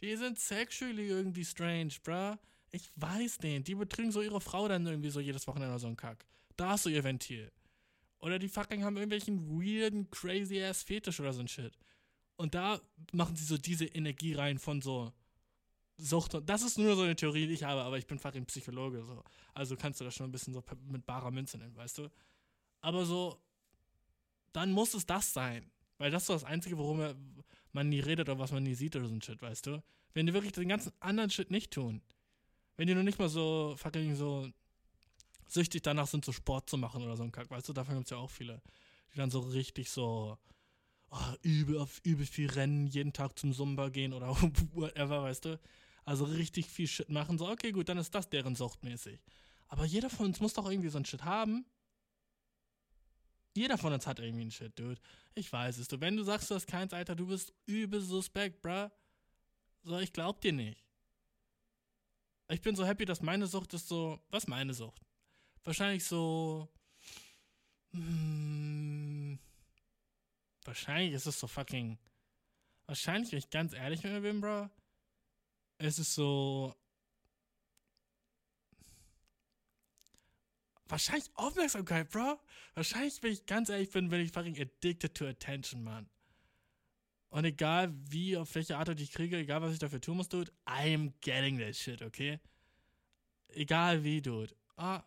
Die sind sexually irgendwie strange, bruh. Ich weiß den. Die betrügen so ihre Frau dann irgendwie so jedes Wochenende oder so ein Kack. Da ist so ihr Ventil. Oder die fucking haben irgendwelchen weirden, crazy ass Fetisch oder so ein Shit. Und da machen sie so diese Energie rein von so, Sucht. Das ist nur so eine Theorie, die ich habe, aber ich bin fucking Psychologe. So. Also kannst du das schon ein bisschen so mit barer Münze nennen, weißt du? Aber so, dann muss es das sein. Weil das ist so das Einzige, worum man nie redet oder was man nie sieht oder so ein Shit, weißt du? Wenn die wirklich den ganzen anderen Shit nicht tun. Wenn die nur nicht mal so fucking so süchtig danach sind, so Sport zu machen oder so ein Kack, weißt du? Davon gibt es ja auch viele. Die dann so richtig so oh, übel auf übel viel rennen, jeden Tag zum Zumba gehen oder whatever, weißt du? Also richtig viel Shit machen. So, okay, gut, dann ist das deren Sucht mäßig. Aber jeder von uns muss doch irgendwie so ein Shit haben. Jeder von uns hat irgendwie ein Shit, dude. Ich weiß es. Du, wenn du sagst, du hast keins, Alter, du bist übel suspekt, bruh. So, ich glaub dir nicht. Ich bin so happy, dass meine Sucht ist so. Was meine Sucht? Wahrscheinlich so. Hm, wahrscheinlich ist es so fucking. Wahrscheinlich, wenn ich ganz ehrlich mit mir bin, Bro, es ist so. Wahrscheinlich Aufmerksamkeit, Bro. Wahrscheinlich, wenn ich ganz ehrlich bin, bin ich fucking addicted to attention, man. Und egal wie, auf welche Art ich kriege, egal was ich dafür tun muss, dude, I'm getting that shit, okay? Egal wie, dude. Ah,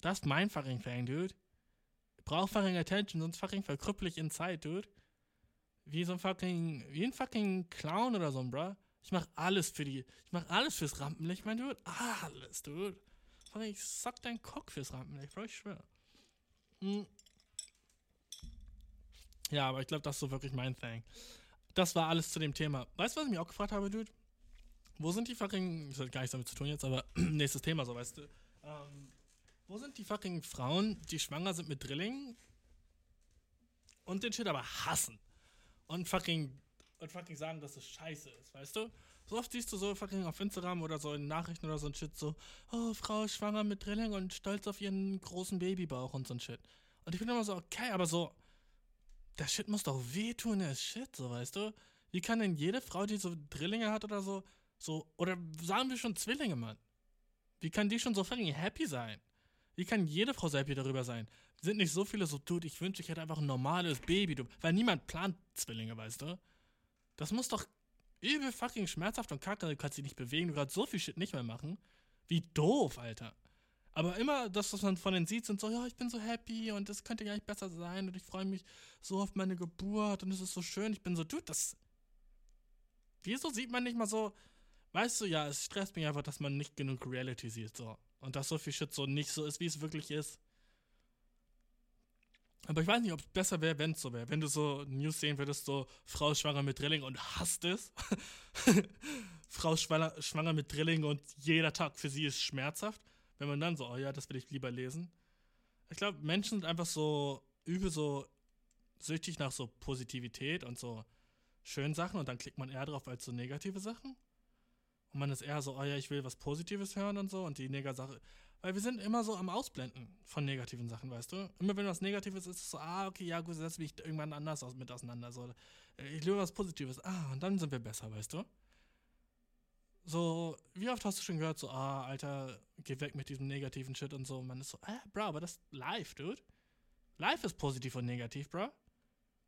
das ist mein fucking Thing, dude. Brauch fucking Attention, sonst fucking verkrüppel ich in Zeit, dude. Wie so ein fucking, wie ein fucking Clown oder so, bro. Ich mach alles für die. Ich mach alles fürs Rampenlicht, mein Dude. Alles, Dude. Ich sack deinen Cock fürs Rampenlicht, Bro, ich schwör. Hm. Ja, aber ich glaube, das ist so wirklich mein Thing. Das war alles zu dem Thema. Weißt du, was ich mich auch gefragt habe, Dude? Wo sind die fucking. Das hat gar nichts damit zu tun jetzt, aber nächstes Thema, so weißt du. Ähm, wo sind die fucking Frauen, die schwanger sind mit Drilling und den Shit aber hassen? Und fucking und fucking sagen, dass es scheiße ist, weißt du? So oft siehst du so fucking auf Instagram oder so in Nachrichten oder so ein Shit so, oh, Frau ist schwanger mit Drilling und stolz auf ihren großen Babybauch und so ein Shit. Und ich bin immer so, okay, aber so, der Shit muss doch wehtun, der Shit, so, weißt du? Wie kann denn jede Frau, die so Drillinge hat oder so, so, oder sagen wir schon Zwillinge, Mann? Wie kann die schon so fucking happy sein? Wie kann jede Frau happy darüber sein? Sind nicht so viele so, dude, ich wünsche, ich hätte einfach ein normales Baby, du, weil niemand plant Zwillinge, weißt du? Das muss doch übel fucking schmerzhaft und kacke, du kannst dich nicht bewegen, du kannst so viel Shit nicht mehr machen. Wie doof, Alter. Aber immer das, was man von denen sieht, sind so, ja, ich bin so happy und das könnte gar nicht besser sein und ich freue mich so auf meine Geburt und es ist so schön. Ich bin so, dude, das. Wieso sieht man nicht mal so, weißt du, ja, es stresst mich einfach, dass man nicht genug Reality sieht, so. Und dass so viel Shit so nicht so ist, wie es wirklich ist. Aber ich weiß nicht, ob es besser wäre, wenn es so wäre. Wenn du so News sehen würdest, so Frau schwanger mit Drilling und hasst es. Frau schwanger, schwanger mit Drilling und jeder Tag für sie ist schmerzhaft. Wenn man dann so, oh ja, das will ich lieber lesen. Ich glaube, Menschen sind einfach so übel so süchtig nach so Positivität und so schönen Sachen und dann klickt man eher drauf als so negative Sachen. Und man ist eher so, oh ja, ich will was Positives hören und so und die Neg Weil wir sind immer so am Ausblenden von negativen Sachen, weißt du? Immer wenn was Negatives ist, ist es so, ah, okay, ja, gut, setze mich irgendwann anders aus, mit auseinander. So, äh, ich liebe was Positives. Ah, und dann sind wir besser, weißt du? So, wie oft hast du schon gehört, so, ah, Alter, geh weg mit diesem negativen Shit und so. Und man ist so, ah, Bro, aber das ist live, dude. Live ist positiv und negativ, Bro.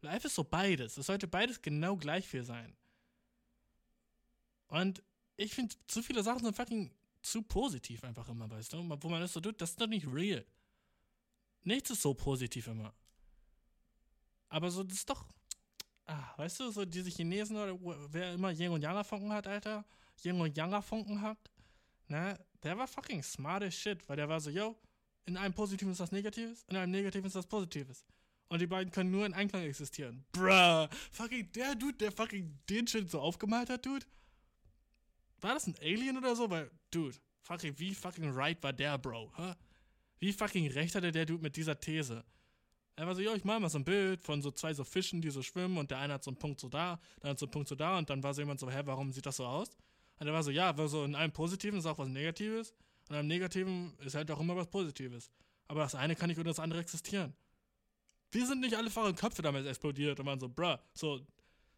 Live ist so beides. Es sollte beides genau gleich viel sein. Und ich finde, zu viele Sachen sind fucking zu positiv einfach immer, weißt du? Wo man ist so, dude, das ist doch nicht real. Nichts ist so positiv immer. Aber so, das ist doch. Ah, weißt du, so diese Chinesen oder wer immer Yin und Yang Funken hat, Alter, Yin und Yang Funken hat, ne, der war fucking smart as shit, weil der war so, yo, in einem Positiven ist das Negatives, in einem Negativen ist das Positives. Und die beiden können nur in Einklang existieren. Bruh, fucking der Dude, der fucking den Shit so aufgemalt hat, Dude. War das ein Alien oder so? Weil, Dude, fucking, wie fucking right war der, Bro? Huh? Wie fucking recht hatte der Dude mit dieser These? Er war so, ja, ich mal mal so ein Bild von so zwei so Fischen, die so schwimmen und der eine hat so einen Punkt so da, der hat so einen Punkt so da und dann war so jemand so, hä, warum sieht das so aus? Und er war so, ja, weil so in einem Positiven ist auch was Negatives und in einem Negativen ist halt auch immer was Positives. Aber das eine kann nicht ohne das andere existieren. Wir sind nicht alle fahren Köpfe damit explodiert und waren so, bruh, so,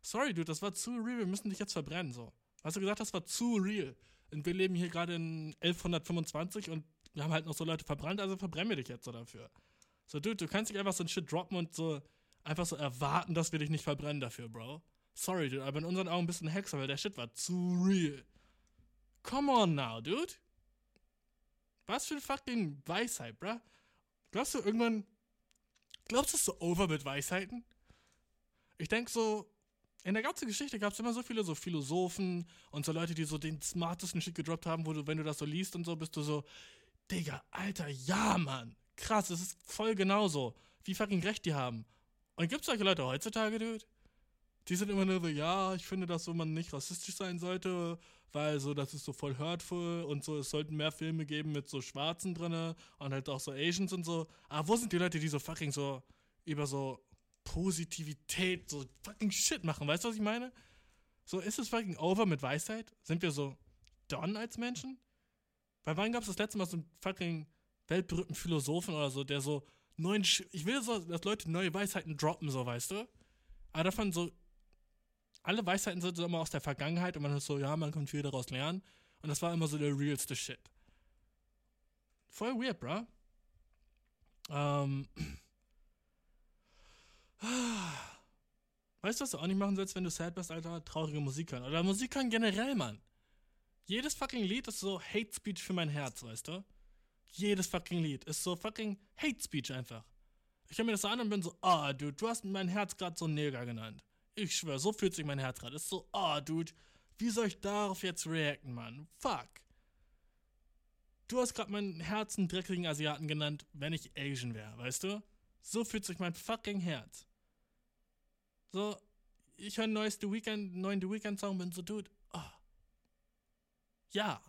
sorry, dude, das war zu real, wir müssen dich jetzt verbrennen, so. Hast du gesagt, das war zu real? Und wir leben hier gerade in 1125 und wir haben halt noch so Leute verbrannt, also verbrennen wir dich jetzt so dafür. So, dude, du kannst nicht einfach so ein Shit droppen und so einfach so erwarten, dass wir dich nicht verbrennen dafür, Bro. Sorry, dude, aber in unseren Augen bist du ein Hexer, weil der Shit war zu real. Come on now, dude. Was für ein fucking Weisheit, bruh. Glaubst du irgendwann. Glaubst du, es so over mit Weisheiten? Ich denke so, in der ganzen Geschichte gab es immer so viele so Philosophen und so Leute, die so den smartesten Shit gedroppt haben, wo du, wenn du das so liest und so, bist du so, Digga, Alter, ja, Mann. Krass, das ist voll genauso. Wie fucking recht die haben. Und gibt es solche Leute heutzutage, Dude? Die sind immer nur so, ja, ich finde, dass so man nicht rassistisch sein sollte, weil so, das ist so voll hurtful und so, es sollten mehr Filme geben mit so Schwarzen drinne und halt auch so Asians und so. Aber wo sind die Leute, die so fucking so über so Positivität, so fucking Shit machen. Weißt du, was ich meine? So, ist es fucking over mit Weisheit? Sind wir so done als Menschen? Bei wann gab es das letzte Mal so einen fucking weltberühmten Philosophen oder so, der so neuen. Sch ich will so, dass Leute neue Weisheiten droppen, so, weißt du? Aber davon so. Alle Weisheiten sind so immer aus der Vergangenheit und man ist so, ja, man kann viel daraus lernen. Und das war immer so der realste Shit. Voll weird, bro. Ähm. Weißt du, was du auch nicht machen sollst, wenn du sad bist, Alter? Traurige Musik hören. Oder Musik hören generell, Mann. Jedes fucking Lied ist so Hate Speech für mein Herz, weißt du? Jedes fucking Lied ist so fucking Hate Speech einfach. Ich höre mir das an und bin so, ah, oh, dude, du hast mein Herz gerade so Neger genannt. Ich schwör, so fühlt sich mein Herz gerade. Ist so, ah, oh, dude, wie soll ich darauf jetzt reacten, Mann? Fuck. Du hast gerade mein Herz einen dreckigen Asiaten genannt, wenn ich Asian wäre, weißt du? So fühlt sich mein fucking Herz. So, ich höre neues The Weekend, neuen The Weekend Song, bin so, Dude, oh. ja,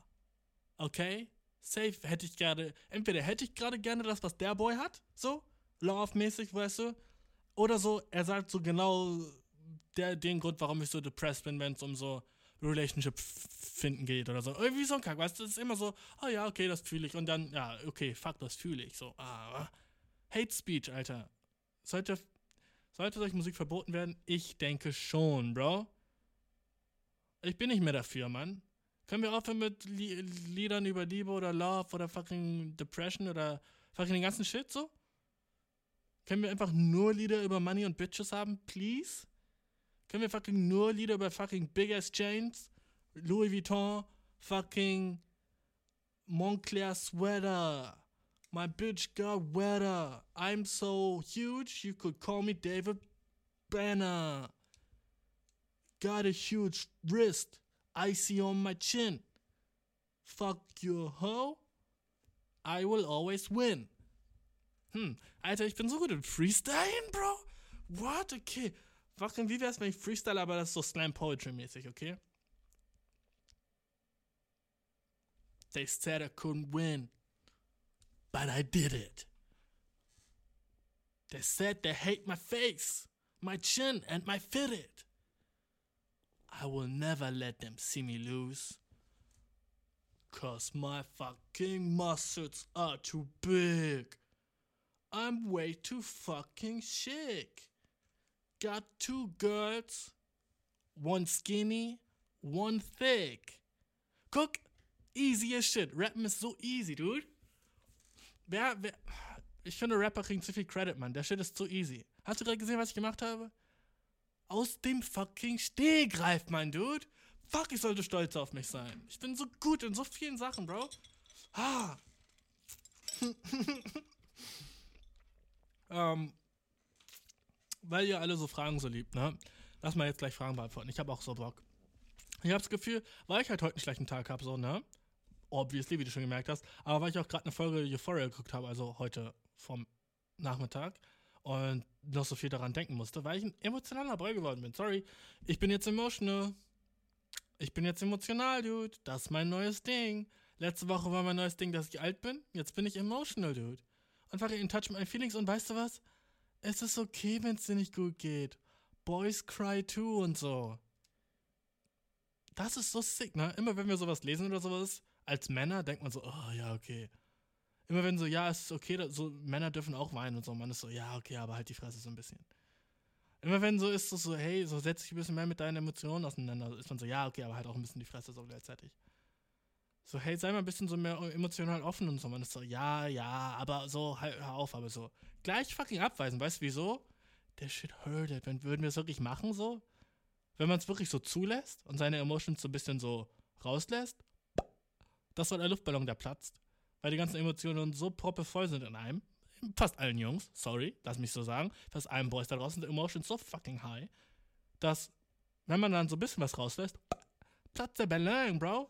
okay, safe hätte ich gerade, entweder hätte ich gerade gerne das, was der Boy hat, so, love-mäßig, weißt du, oder so, er sagt so genau der, den Grund, warum ich so depressed bin, wenn es um so Relationship finden geht oder so. Irgendwie so ein Kack, weißt du, es ist immer so, oh ja, okay, das fühle ich und dann, ja, okay, fuck, das fühle ich, so, ah, Hate Speech, Alter. Sollte sollte solche Musik verboten werden? Ich denke schon, Bro. Ich bin nicht mehr dafür, Mann. Können wir aufhören mit Liedern über Liebe oder Love oder fucking Depression oder fucking den ganzen Shit so? Können wir einfach nur Lieder über Money und Bitches haben, please? Können wir fucking nur Lieder über fucking Big Ass Chains, Louis Vuitton, fucking Montclair Sweater, My bitch got wetter. I'm so huge, you could call me David Banner. Got a huge wrist, icy on my chin. Fuck you, hoe. I will always win. Hm, Alter, ich bin so gut im Freestylen, Bro. What? Okay. Fucking, wie wär's, wenn ich freestyle, aber das ist so Slam Poetry mäßig, okay? They said I couldn't win. But I did it. They said they hate my face, my chin, and my fitted. I will never let them see me lose. Cause my fucking muscles are too big. I'm way too fucking chic. Got two girls, one skinny, one thick. Cook, easy as shit. Rappen is so easy, dude. Wer, wer, ich finde, Rapper kriegen zu viel Credit, Mann. Der Shit ist zu easy. Hast du gerade gesehen, was ich gemacht habe? Aus dem fucking Stehgreif, mein Dude. Fuck, ich sollte stolz auf mich sein. Ich bin so gut in so vielen Sachen, Bro. Ah. ähm, weil ihr alle so Fragen so liebt, ne? Lass mal jetzt gleich Fragen beantworten. Ich habe auch so Bock. Ich habe das Gefühl, weil ich halt heute einen schlechten Tag habe, so, ne? Obviously, wie du schon gemerkt hast. Aber weil ich auch gerade eine Folge Euphoria geguckt habe, also heute vom Nachmittag, und noch so viel daran denken musste, weil ich ein emotionaler Boy geworden bin. Sorry, ich bin jetzt emotional. Ich bin jetzt emotional, Dude. Das ist mein neues Ding. Letzte Woche war mein neues Ding, dass ich alt bin. Jetzt bin ich emotional, Dude. Einfach in touch mit meinen Feelings und weißt du was? Es ist okay, wenn es dir nicht gut geht. Boys cry too und so. Das ist so sick, ne? Immer wenn wir sowas lesen oder sowas, als Männer denkt man so, oh ja, okay. Immer wenn so, ja, es ist okay, so Männer dürfen auch weinen und so, man ist so, ja, okay, aber halt die Fresse so ein bisschen. Immer wenn so ist, so, so hey, so setz dich ein bisschen mehr mit deinen Emotionen auseinander, ist man so, ja, okay, aber halt auch ein bisschen die Fresse so gleichzeitig. So, hey, sei mal ein bisschen so mehr emotional offen und so. Man ist so, ja, ja, aber so, halt, hör auf, aber so. Gleich fucking abweisen, weißt du wieso? Der Shit hurtet, wenn würden wir es wirklich machen, so? Wenn man es wirklich so zulässt und seine Emotions so ein bisschen so rauslässt, das war der Luftballon, der platzt. Weil die ganzen Emotionen so proppevoll sind in einem. Fast allen Jungs, sorry, lass mich so sagen. Fast allen Boys da draußen sind Emotions so fucking high, dass, wenn man dann so ein bisschen was rauslässt, platzt der Ballon, Bro.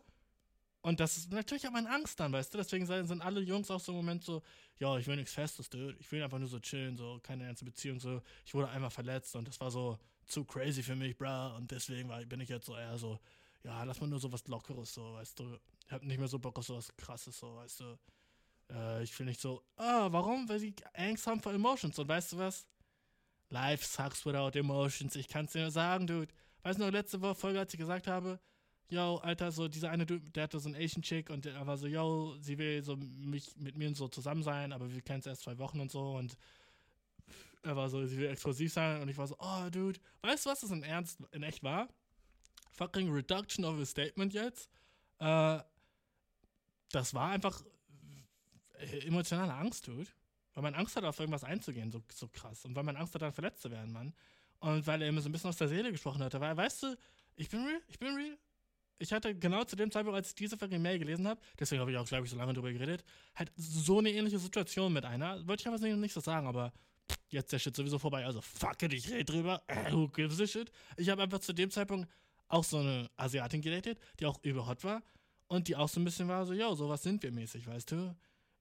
Und das ist natürlich auch meine Angst dann, weißt du? Deswegen sind alle Jungs auch so im Moment so, ja, ich will nichts Festes, dude. Ich will einfach nur so chillen, so keine ernste Beziehung, so. Ich wurde einmal verletzt und das war so zu crazy für mich, bro. Und deswegen war, bin ich jetzt so eher so, ja, lass mal nur so was Lockeres, so, weißt du. Ich hab nicht mehr so Bock auf so was Krasses, so, weißt du. Äh, ich will nicht so, ah, warum? Weil sie Angst haben vor Emotions. Und weißt du was? Life sucks without emotions. Ich kann's dir nur sagen, dude. Weißt du noch, letzte Woche Folge, als ich gesagt habe, yo, Alter, so dieser eine Dude, der hatte so einen Asian Chick und der war so, yo, sie will so mich mit mir so zusammen sein, aber wir kennen es erst zwei Wochen und so und er war so, sie will exklusiv sein und ich war so, oh, Dude, weißt du, was das in Ernst, in echt war? Fucking Reduction of a Statement jetzt. Äh, das war einfach äh, emotionale Angst, Dude. Weil man Angst hat, auf irgendwas einzugehen, so, so krass. Und weil man Angst hat, dann verletzt zu werden, Mann. Und weil er immer so ein bisschen aus der Seele gesprochen hatte. Weil, weißt du, ich bin real, ich bin real. Ich hatte genau zu dem Zeitpunkt, als ich diese fucking Mail gelesen habe, deswegen habe ich auch, glaube ich, so lange drüber geredet, halt so eine ähnliche Situation mit einer. Wollte ich aber nicht, nicht so sagen, aber jetzt ist der Shit sowieso vorbei. Also fuck it, ich rede drüber. Äh, who gives a shit? Ich habe einfach zu dem Zeitpunkt auch so eine Asiatin gedatet, die auch überhot war und die auch so ein bisschen war, so, yo, sowas sind wir mäßig, weißt du?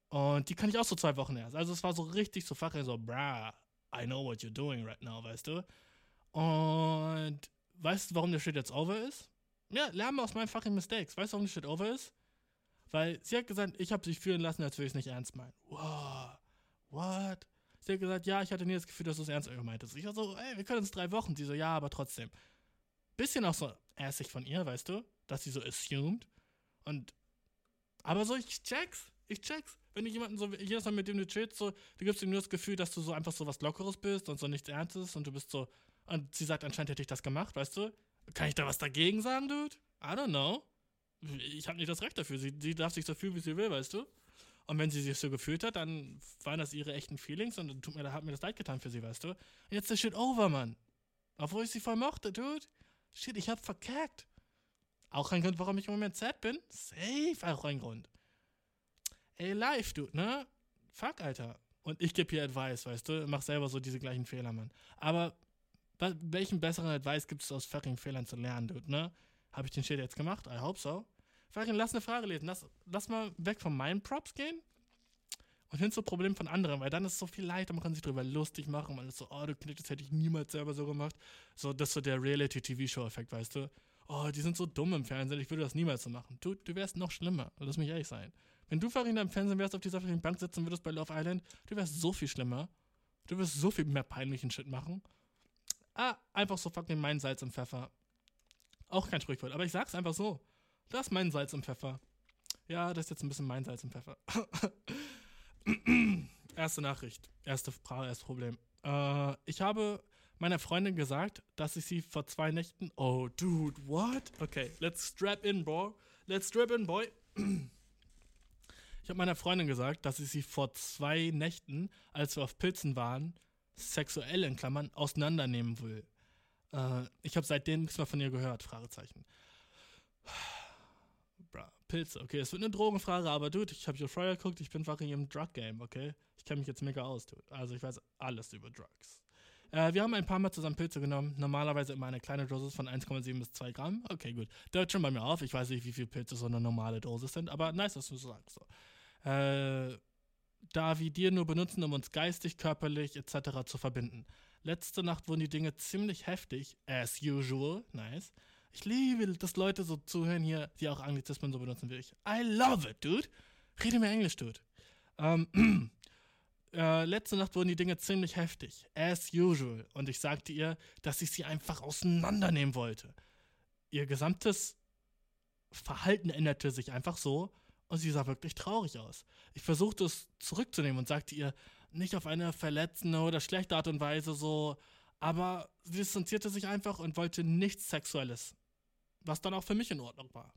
Und die kann ich auch so zwei Wochen erst. Also es war so richtig so fucking so, brah, I know what you're doing right now, weißt du? Und weißt du, warum der Shit jetzt over ist? Ja, lerne aus meinen fucking Mistakes. Weißt du, warum der Shit over ist? Weil sie hat gesagt, ich habe sich fühlen lassen, als würde ich es nicht ernst meinen. Wow, what? Sie hat gesagt, ja, ich hatte nie das Gefühl, dass du es ernst gemeint hast. Ich war so, ey, wir können uns drei Wochen. Sie so, ja, aber trotzdem. Bisschen auch so assig von ihr, weißt du? Dass sie so assumed. Und, aber so, ich check's. Ich check's wenn du jemanden so, jedes Mal mit dem du chillst, so, du gibst ihm nur das Gefühl, dass du so einfach so was Lockeres bist und so nichts Ernstes und du bist so, und sie sagt, anscheinend hätte ich das gemacht, weißt du? Kann ich da was dagegen sagen, Dude? I don't know. Ich habe nicht das Recht dafür. Sie, sie darf sich so fühlen, wie sie will, weißt du? Und wenn sie sich so gefühlt hat, dann waren das ihre echten Feelings und tut mir, hat mir das leid getan für sie, weißt du? Und jetzt ist der Shit over, Mann. Obwohl ich sie voll mochte, Dude. Shit, ich hab verkackt. Auch ein Grund, warum ich im Moment sad bin? Safe auch ein Grund ey, live, du, ne? Fuck, Alter. Und ich gebe hier Advice, weißt du? Mach selber so diese gleichen Fehler, Mann. Aber welchen besseren Advice gibt es aus fucking Fehlern zu lernen, dude, ne? Habe ich den Shit jetzt gemacht? I hope so. Fucking lass eine Frage lesen. Lass, lass mal weg von meinen Props gehen und hin zu Problemen von anderen, weil dann ist es so viel leichter, man kann sich darüber lustig machen, man ist so, oh, du Knick, das hätte ich niemals selber so gemacht. So, das ist so der Reality-TV-Show-Effekt, weißt du? Oh, die sind so dumm im Fernsehen, ich würde das niemals so machen. Du, du wärst noch schlimmer, lass mich ehrlich sein. Wenn du Farina im Fernsehen wärst, auf dieser Bank sitzen würdest bei Love Island, du wärst so viel schlimmer. Du wirst so viel mehr peinlichen Shit machen. Ah, einfach so fucking mein Salz und Pfeffer. Auch kein Sprichwort, aber ich sag's einfach so. Das ist mein Salz und Pfeffer. Ja, das ist jetzt ein bisschen mein Salz und Pfeffer. Erste Nachricht. Erste Frage, erstes Problem. Äh, ich habe meiner Freundin gesagt, dass ich sie vor zwei Nächten. Oh, dude, what? Okay, let's strap in, bro. Let's strap in, boy. Ich habe meiner Freundin gesagt, dass ich sie vor zwei Nächten, als wir auf Pilzen waren, sexuell in Klammern auseinandernehmen will. Äh, ich habe seitdem nichts mehr von ihr gehört. Fragezeichen. Pilze, okay, es wird eine Drogenfrage, aber dude, ich habe hier vorher geguckt, ich bin fucking im Drug-Game, okay? Ich kenne mich jetzt mega aus, dude. Also ich weiß alles über Drugs. Äh, wir haben ein paar Mal zusammen Pilze genommen. Normalerweise immer eine kleine Dosis von 1,7 bis 2 Gramm. Okay, gut. Da schon bei mir auf. Ich weiß nicht, wie viele Pilze so eine normale Dosis sind, aber nice, dass du so sagst. So. Äh, da wir dir nur benutzen, um uns geistig, körperlich etc. zu verbinden. Letzte Nacht wurden die Dinge ziemlich heftig, as usual, nice. Ich liebe, dass Leute so zuhören hier, die auch Anglizismen so benutzen wie ich. I love it, dude. Rede mir Englisch, dude. Ähm, äh, letzte Nacht wurden die Dinge ziemlich heftig, as usual. Und ich sagte ihr, dass ich sie einfach auseinandernehmen wollte. Ihr gesamtes Verhalten änderte sich einfach so und sie sah wirklich traurig aus. Ich versuchte es zurückzunehmen und sagte ihr, nicht auf eine verletzende oder schlechte Art und Weise so, aber sie distanzierte sich einfach und wollte nichts Sexuelles. Was dann auch für mich in Ordnung war.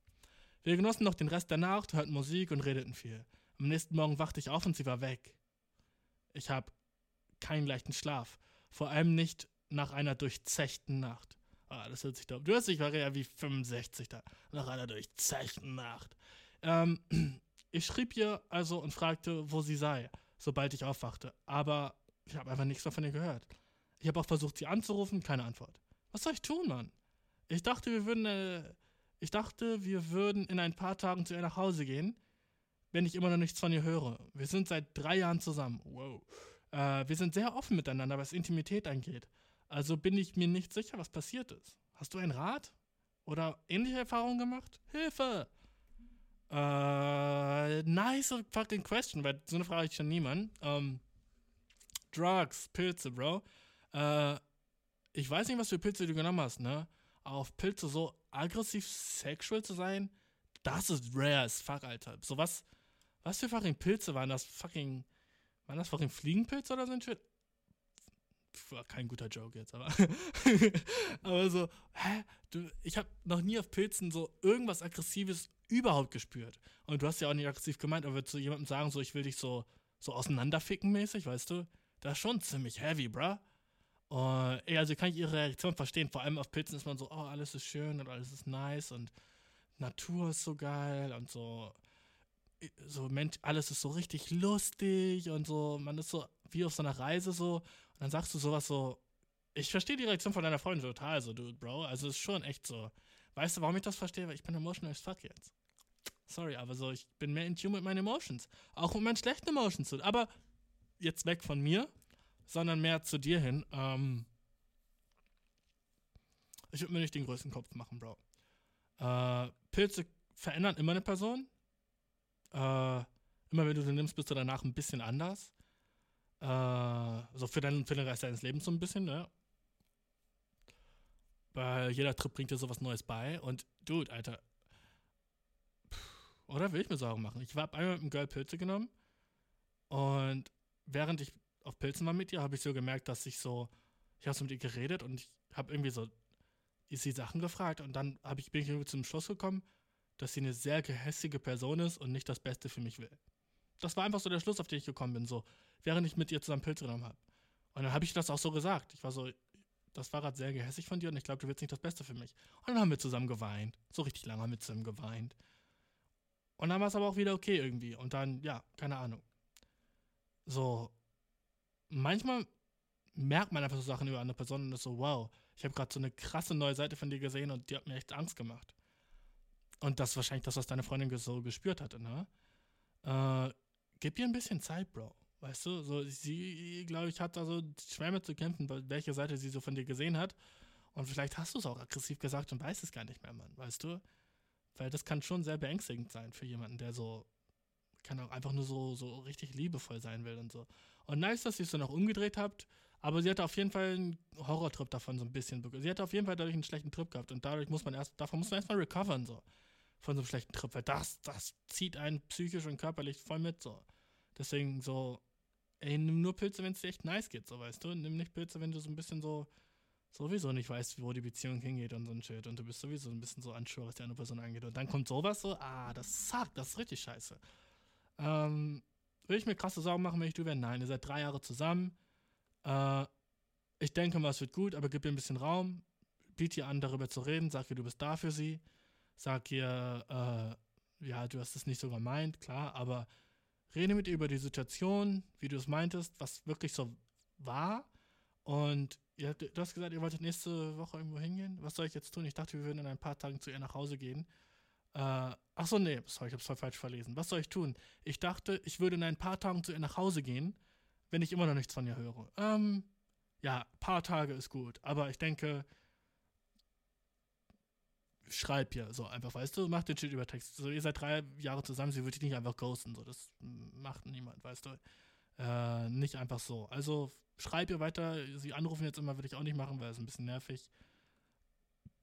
Wir genossen noch den Rest der Nacht, hörten Musik und redeten viel. Am nächsten Morgen wachte ich auf und sie war weg. Ich habe keinen leichten Schlaf. Vor allem nicht nach einer durchzechten Nacht. Ah, das hört sich da. Du hörst dich ja wie 65 da. Nach einer durchzechten Nacht. Ähm, ich schrieb ihr also und fragte, wo sie sei, sobald ich aufwachte. Aber ich habe einfach nichts mehr von ihr gehört. Ich habe auch versucht, sie anzurufen, keine Antwort. Was soll ich tun, Mann? Ich dachte, wir würden, äh, ich dachte, wir würden in ein paar Tagen zu ihr nach Hause gehen wenn ich immer noch nichts von ihr höre. Wir sind seit drei Jahren zusammen. Wow. Äh, wir sind sehr offen miteinander, was Intimität angeht. Also bin ich mir nicht sicher, was passiert ist. Hast du einen Rat? Oder ähnliche Erfahrungen gemacht? Hilfe! Äh, nice fucking question, weil so eine Frage ich schon niemand. Ähm, Drugs, Pilze, Bro. Äh, ich weiß nicht, was für Pilze du genommen hast, ne? Auf Pilze so aggressiv sexual zu sein, das ist rare as fuck, Alter. So was, was für fucking Pilze waren das? Fucking. Waren das fucking Fliegenpilze oder so ein Shit? War kein guter Joke jetzt, aber. aber so, hä? Du, ich habe noch nie auf Pilzen so irgendwas Aggressives überhaupt gespürt. Und du hast ja auch nicht aggressiv gemeint, aber zu jemandem sagen, so, ich will dich so, so auseinanderficken mäßig, weißt du? Das ist schon ziemlich heavy, bruh. Uh, also kann ich ihre Reaktion verstehen. Vor allem auf Pilzen ist man so, oh, alles ist schön und alles ist nice und Natur ist so geil und so so Mensch, alles ist so richtig lustig und so, man ist so wie auf so einer Reise so. Und dann sagst du sowas so, ich verstehe die Reaktion von deiner Freundin total so, dude, Bro. Also ist schon echt so. Weißt du, warum ich das verstehe? Weil ich bin emotional as fuck jetzt. Sorry, aber so, ich bin mehr in tune mit meinen Emotions. Auch mit meinen schlechten Emotions. Aber jetzt weg von mir, sondern mehr zu dir hin. Ähm, ich würde mir nicht den größten Kopf machen, Bro. Äh, Pilze verändern immer eine Person. Äh, immer wenn du sie nimmst, bist du danach ein bisschen anders. Äh, so für, dein, für den Rest deines Lebens so ein bisschen, ne? Weil jeder Trip bringt dir sowas Neues bei. Und, dude, Alter. oder will ich mir Sorgen machen? Ich habe einmal mit einem Girl Pilze genommen. Und während ich auf Pilzen war mit ihr, habe ich so gemerkt, dass ich so, ich habe so mit ihr geredet und ich habe irgendwie so sie Sachen gefragt und dann ich, bin ich irgendwie zum Schluss gekommen, dass sie eine sehr gehässige Person ist und nicht das Beste für mich will. Das war einfach so der Schluss, auf den ich gekommen bin, so, während ich mit ihr zusammen Pilze genommen habe. Und dann habe ich das auch so gesagt. Ich war so, das war gerade sehr gehässig von dir und ich glaube, du willst nicht das Beste für mich. Und dann haben wir zusammen geweint. So richtig lange haben wir zusammen geweint. Und dann war es aber auch wieder okay irgendwie. Und dann, ja, keine Ahnung. So, manchmal merkt man einfach so Sachen über andere Personen und ist so, wow, ich habe gerade so eine krasse neue Seite von dir gesehen und die hat mir echt Angst gemacht. Und das ist wahrscheinlich das, was deine Freundin so gespürt hatte, ne? Äh, gib ihr ein bisschen Zeit, Bro. Weißt du, so sie, glaube ich, hat da so schwer mit zu kämpfen, welche Seite sie so von dir gesehen hat. Und vielleicht hast du es auch aggressiv gesagt und weißt es gar nicht mehr, Mann, weißt du? Weil das kann schon sehr beängstigend sein für jemanden, der so, kann auch einfach nur so, so richtig liebevoll sein will und so. Und nice, dass ihr es so noch umgedreht habt, aber sie hatte auf jeden Fall einen Horrortrip davon so ein bisschen. Sie hatte auf jeden Fall dadurch einen schlechten Trip gehabt und dadurch muss man erst, davon muss man erstmal recovern, so. von so einem schlechten Trip, weil das, das zieht einen psychisch und körperlich voll mit, so. Deswegen so, ey, nimm nur Pilze, wenn es dir echt nice geht, so, weißt du? Nimm nicht Pilze, wenn du so ein bisschen so, sowieso nicht weißt, wo die Beziehung hingeht und so ein Shit und du bist sowieso ein bisschen so unsure, was die andere Person angeht. Und dann kommt sowas so, ah, das suckt, das ist richtig scheiße. Ähm, will ich mir krasse Sorgen machen, wenn ich du wäre? Nein, ihr seid drei Jahre zusammen. Äh, ich denke mal, es wird gut, aber gib ihr ein bisschen Raum. Biet ihr an, darüber zu reden. Sag ihr, du bist da für sie. Sag ihr, äh, ja, du hast es nicht so gemeint, klar, aber rede mit ihr über die Situation, wie du es meintest, was wirklich so war. Und ihr, du hast gesagt, ihr wolltet nächste Woche irgendwo hingehen. Was soll ich jetzt tun? Ich dachte, wir würden in ein paar Tagen zu ihr nach Hause gehen. Äh, ach so, nee, sorry, ich hab's voll falsch verlesen. Was soll ich tun? Ich dachte, ich würde in ein paar Tagen zu ihr nach Hause gehen, wenn ich immer noch nichts von ihr höre. Ähm, ja, paar Tage ist gut, aber ich denke, schreib ihr so einfach, weißt du, mach den Shit über Text. So, ihr seid drei Jahre zusammen, sie wird dich nicht einfach ghosten, so, das macht niemand, weißt du. Äh, nicht einfach so. Also schreib ihr weiter, sie anrufen jetzt immer, würde ich auch nicht machen, weil es ein bisschen nervig.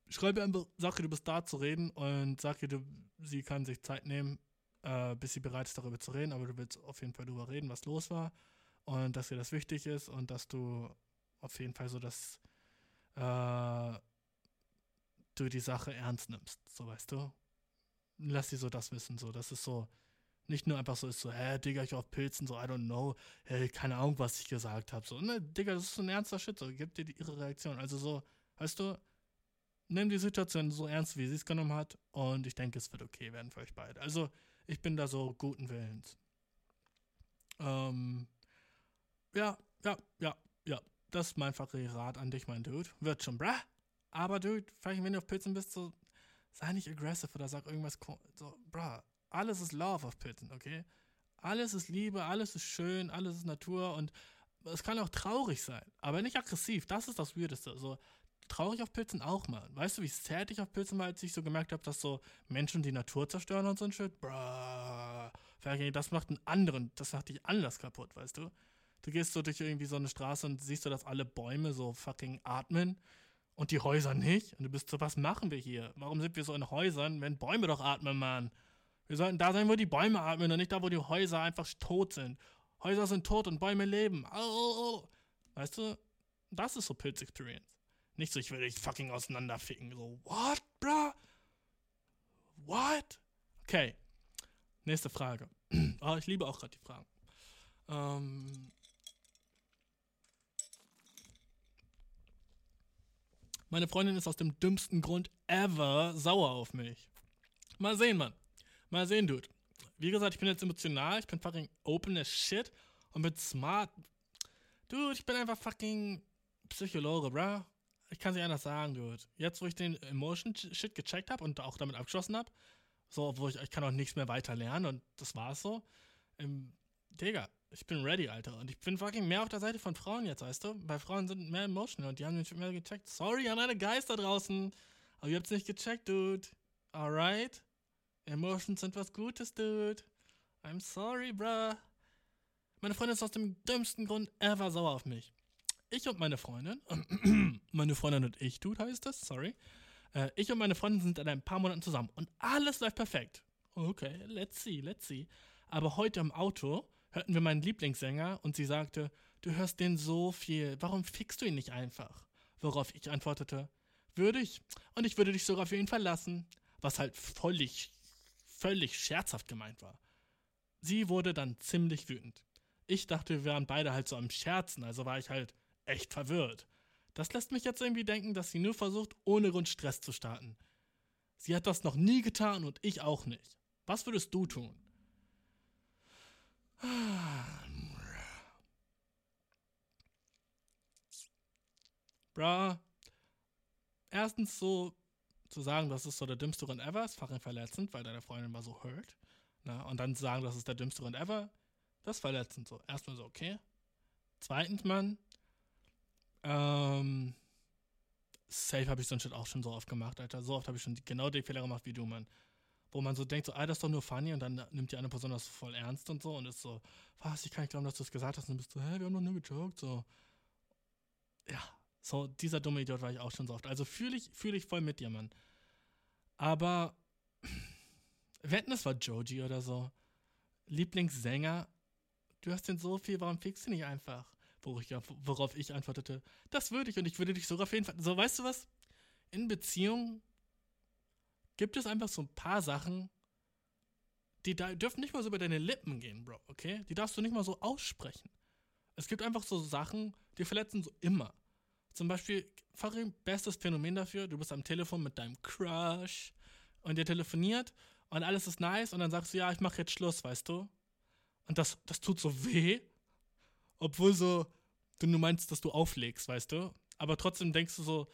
Schreib ihr einfach, sag ihr, du bist da zu reden und sag ihr, du, sie kann sich Zeit nehmen, äh, bis sie bereit ist, darüber zu reden, aber du willst auf jeden Fall darüber reden, was los war und dass dir das wichtig ist und dass du auf jeden Fall so, dass äh, du die Sache ernst nimmst, so weißt du. Lass sie so das wissen, so, das ist so, nicht nur einfach so ist, so, hä, Digga, ich auf Pilzen, so, I don't know, hey, keine Ahnung, was ich gesagt habe, so, ne, Digga, das ist so ein ernster Shit, so, gib dir die, ihre Reaktion, also so, weißt du, nimm die Situation so ernst, wie sie es genommen hat und ich denke, es wird okay werden für euch beide. Also, ich bin da so guten Willens. Ähm, ja, ja, ja, ja, das ist mein Rat an dich, mein Dude. Wird schon, bruh. Aber, Dude, vielleicht, wenn du auf Pilzen bist, so, sei nicht aggressive oder sag irgendwas, so, bruh, alles ist Love auf Pilzen, okay? Alles ist Liebe, alles ist schön, alles ist Natur und es kann auch traurig sein, aber nicht aggressiv. Das ist das Weirdeste. So, traurig auf Pilzen auch mal. Weißt du, wie sad ich auf Pilzen war, als ich so gemerkt habe, dass so Menschen die Natur zerstören und so ein Shit? Bruh. Das macht einen anderen, das macht dich anders kaputt, weißt du? Du gehst so durch irgendwie so eine Straße und siehst du, dass alle Bäume so fucking atmen und die Häuser nicht. Und du bist so, was machen wir hier? Warum sind wir so in Häusern, wenn Bäume doch atmen, Mann? Wir sollten da sein, wo die Bäume atmen und nicht da, wo die Häuser einfach tot sind. Häuser sind tot und Bäume leben. Oh, Weißt du, das ist so Pilz Experience. Nicht so, ich will dich fucking auseinanderficken. So, what, bruh? What? Okay. Nächste Frage. oh, ich liebe auch gerade die Fragen. Ähm, Meine Freundin ist aus dem dümmsten Grund ever sauer auf mich. Mal sehen, Mann. Mal sehen, Dude. Wie gesagt, ich bin jetzt emotional, ich bin fucking open as shit und bin smart. Dude, ich bin einfach fucking Psychologe, bruh. Ich kann es nicht anders sagen, Dude. Jetzt, wo ich den Emotion-Shit gecheckt habe und auch damit abgeschlossen habe, so, obwohl ich, ich kann auch nichts mehr weiter lernen und das war's so. Ähm, Digga, ich bin ready, Alter. Und ich bin fucking mehr auf der Seite von Frauen jetzt, weißt du? Bei Frauen sind mehr emotional und die haben mich mehr gecheckt. Sorry an alle Geister draußen. Aber ihr habt's nicht gecheckt, Dude. Alright? Emotions sind was Gutes, Dude. I'm sorry, bruh. Meine Freundin ist aus dem dümmsten Grund ever sauer auf mich. Ich und meine Freundin, meine Freundin und ich, Dude heißt das, sorry. Äh, ich und meine Freundin sind seit ein paar Monaten zusammen und alles läuft perfekt. Okay, let's see, let's see. Aber heute im Auto hörten wir meinen Lieblingssänger und sie sagte, du hörst den so viel, warum fixst du ihn nicht einfach? Worauf ich antwortete, würde ich. Und ich würde dich sogar für ihn verlassen. Was halt völlig, völlig scherzhaft gemeint war. Sie wurde dann ziemlich wütend. Ich dachte, wir wären beide halt so am Scherzen, also war ich halt echt verwirrt. Das lässt mich jetzt irgendwie denken, dass sie nur versucht, ohne Grund Stress zu starten. Sie hat das noch nie getan und ich auch nicht. Was würdest du tun? Bra. Erstens so zu sagen, das ist so der dümmste Run ever, ist fucking verletzend, weil deine Freundin war so hurt. Na, und dann sagen, das ist der dümmste Run ever, das ist verletzend so. Erstmal so, okay. Zweitens, Mann, ähm, safe habe ich so ein Shit auch schon so oft gemacht, Alter. So oft habe ich schon genau den Fehler gemacht wie du, Mann wo man so denkt, so, ah, das ist doch nur funny und dann nimmt die eine Person das voll ernst und so und ist so, was, ich kann nicht glauben, dass du es gesagt hast und bist du, hä, wir haben doch nur gejoked, so. Ja, so, dieser dumme Idiot war ich auch schon so oft. Also fühle ich, fühle ich voll mit dir, Mann. Aber Wetten, es war Joji oder so. Lieblingssänger. Du hast den so viel, warum fickst du nicht einfach? Worauf ich, antwortete, das würde ich und ich würde dich sogar auf jeden Fall. So, weißt du was? In Beziehungen gibt es einfach so ein paar Sachen, die da dürfen nicht mal so über deine Lippen gehen, Bro, okay? Die darfst du nicht mal so aussprechen. Es gibt einfach so Sachen, die verletzen so immer. Zum Beispiel, Farim, bestes Phänomen dafür, du bist am Telefon mit deinem Crush und der telefoniert und alles ist nice und dann sagst du, ja, ich mache jetzt Schluss, weißt du? Und das, das tut so weh, obwohl so, du nur meinst, dass du auflegst, weißt du? Aber trotzdem denkst du so,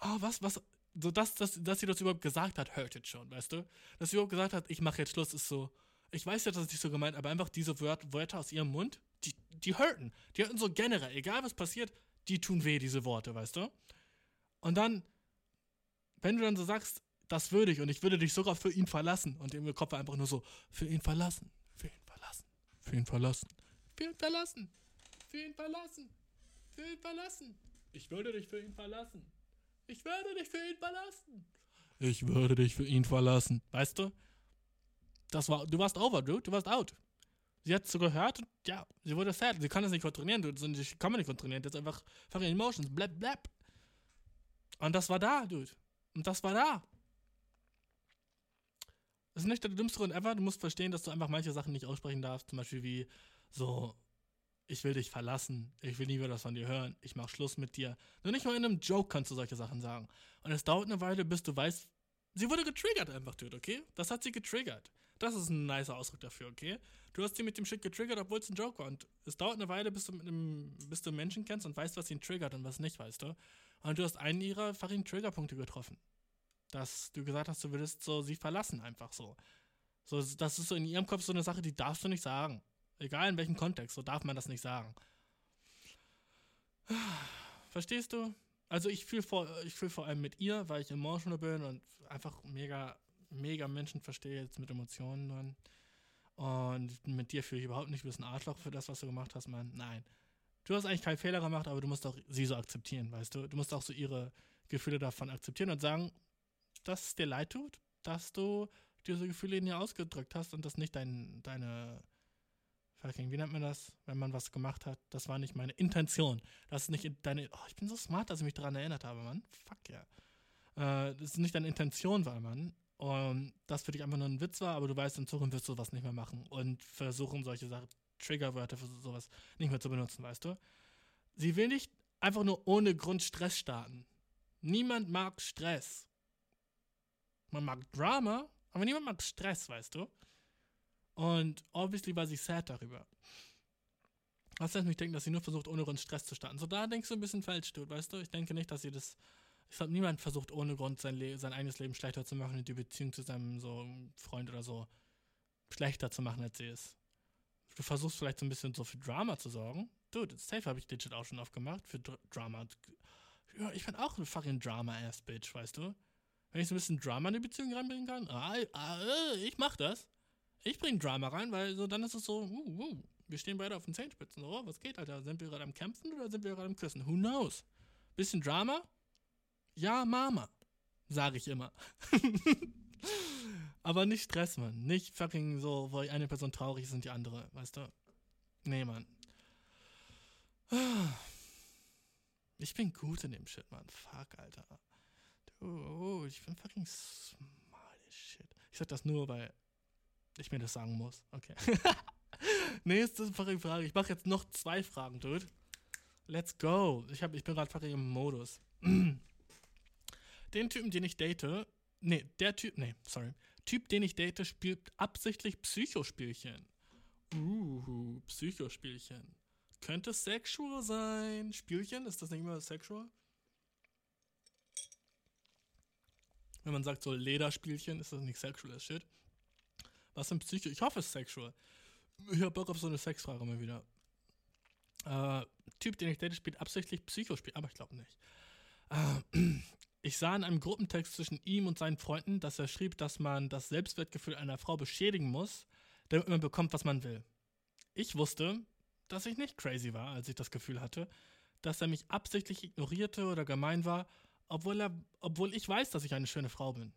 oh, was, was, so dass, dass, dass sie das überhaupt gesagt hat, hört jetzt schon, weißt du? Dass sie überhaupt gesagt hat, ich mache jetzt Schluss, ist so, ich weiß ja, dass es nicht so gemeint, aber einfach diese Wört, Wörter aus ihrem Mund, die, die hurten. Die hurten so generell, egal was passiert, die tun weh, diese Worte, weißt du? Und dann, wenn du dann so sagst, das würde ich und ich würde dich sogar für ihn verlassen und im Kopf einfach nur so, für ihn verlassen, für ihn verlassen, für ihn verlassen, für ihn verlassen, für ihn verlassen, für ihn verlassen. Ich würde dich für ihn verlassen. Ich würde dich für ihn verlassen. Ich würde dich für ihn verlassen. Weißt du? Das war, du warst over, dude. Du warst out. Sie hat es so gehört und ja, sie wurde sad. Sie kann das nicht kontrollieren. Du, sie kann man nicht kontrollieren. Das ist einfach fucking Emotions. Blab, blab. Und das war da, dude. Und das war da. Das ist nicht der dümmste Grund ever. Du musst verstehen, dass du einfach manche Sachen nicht aussprechen darfst. Zum Beispiel wie so, ich will dich verlassen, ich will nie wieder was von dir hören, ich mach Schluss mit dir. Nur nicht mal in einem Joke kannst du solche Sachen sagen. Und es dauert eine Weile, bis du weißt, sie wurde getriggert einfach, dude, okay? Das hat sie getriggert. Das ist ein nicer Ausdruck dafür, okay? Du hast sie mit dem Shit getriggert, obwohl es ein Joke war. Und es dauert eine Weile, bis du, mit einem, bis du Menschen kennst und weißt, was ihn triggert und was nicht, weißt du? Und du hast einen ihrer fucking Triggerpunkte getroffen. Dass du gesagt hast, du würdest so sie verlassen, einfach so. So, das ist so in ihrem Kopf so eine Sache, die darfst du nicht sagen. Egal in welchem Kontext, so darf man das nicht sagen. Verstehst du? Also ich fühle vor, fühl vor allem mit ihr, weil ich emotional bin und einfach mega, mega Menschen verstehe jetzt mit Emotionen dann. Und mit dir fühle ich überhaupt nicht, du bist ein Arschloch für das, was du gemacht hast, Mann. Nein. Du hast eigentlich keinen Fehler gemacht, aber du musst auch sie so akzeptieren, weißt du? Du musst auch so ihre Gefühle davon akzeptieren und sagen, dass es dir leid tut, dass du diese Gefühle in ihr ausgedrückt hast und das nicht dein, deine fucking, wie nennt man das, wenn man was gemacht hat? Das war nicht meine Intention. Das ist nicht deine, oh, ich bin so smart, dass ich mich daran erinnert habe, Mann. Fuck ja. Yeah. Äh, das ist nicht deine Intention war, Mann. Und das für dich einfach nur ein Witz war, aber du weißt, in Zukunft wirst du sowas nicht mehr machen und versuchen solche Sachen, Triggerwörter für sowas nicht mehr zu benutzen, weißt du? Sie will nicht einfach nur ohne Grund Stress starten. Niemand mag Stress. Man mag Drama, aber niemand mag Stress, weißt du? Und obviously war sie sad darüber. Was lässt mich denken, dass sie nur versucht, ohne Grund Stress zu starten. So, da denkst du ein bisschen falsch, du, weißt du? Ich denke nicht, dass sie das. Ich glaube, niemand versucht, ohne Grund sein, sein eigenes Leben schlechter zu machen und die Beziehung zu seinem so Freund oder so schlechter zu machen, als sie ist. Du versuchst vielleicht so ein bisschen so für Drama zu sorgen. Dude, safe habe ich Digit auch schon oft gemacht, für Dr Drama. Ja, ich bin auch ein fucking Drama-Ass-Bitch, weißt du? Wenn ich so ein bisschen Drama in die Beziehung reinbringen kann, ah, ah, ich mach das. Ich bring Drama rein, weil so dann ist es so, uh, uh, wir stehen beide auf den Zehenspitzen. Oh, was geht, Alter? Sind wir gerade am Kämpfen oder sind wir gerade am Küssen? Who knows? Bisschen Drama? Ja, Mama. Sage ich immer. Aber nicht Stress, Mann. Nicht fucking so, weil eine Person traurig ist und die andere, weißt du? Nee, Mann. Ich bin gut in dem Shit, Mann. Fuck, Alter. Du, ich bin fucking smart as shit. Ich sag das nur, weil ich mir das sagen muss. Okay. Nächste Frage. Ich mache jetzt noch zwei Fragen, Dude. Let's go. Ich, hab, ich bin gerade fucking im Modus. den Typen, den ich date, nee, der Typ, nee, sorry. Typ, den ich date, spielt absichtlich Psychospielchen. Uh, Psychospielchen. Könnte sexual sein. Spielchen, ist das nicht immer sexual? Wenn man sagt so Lederspielchen, ist das nicht sexual as shit. Was sind Psycho? Ich hoffe, es ist sexual. Ich hab Bock auf so eine Sexfrage mal wieder. Äh, typ, den ich date, spielt absichtlich Psychospiel, aber ich glaube nicht. Äh, ich sah in einem Gruppentext zwischen ihm und seinen Freunden, dass er schrieb, dass man das Selbstwertgefühl einer Frau beschädigen muss, damit man bekommt, was man will. Ich wusste, dass ich nicht crazy war, als ich das Gefühl hatte, dass er mich absichtlich ignorierte oder gemein war, obwohl, er, obwohl ich weiß, dass ich eine schöne Frau bin.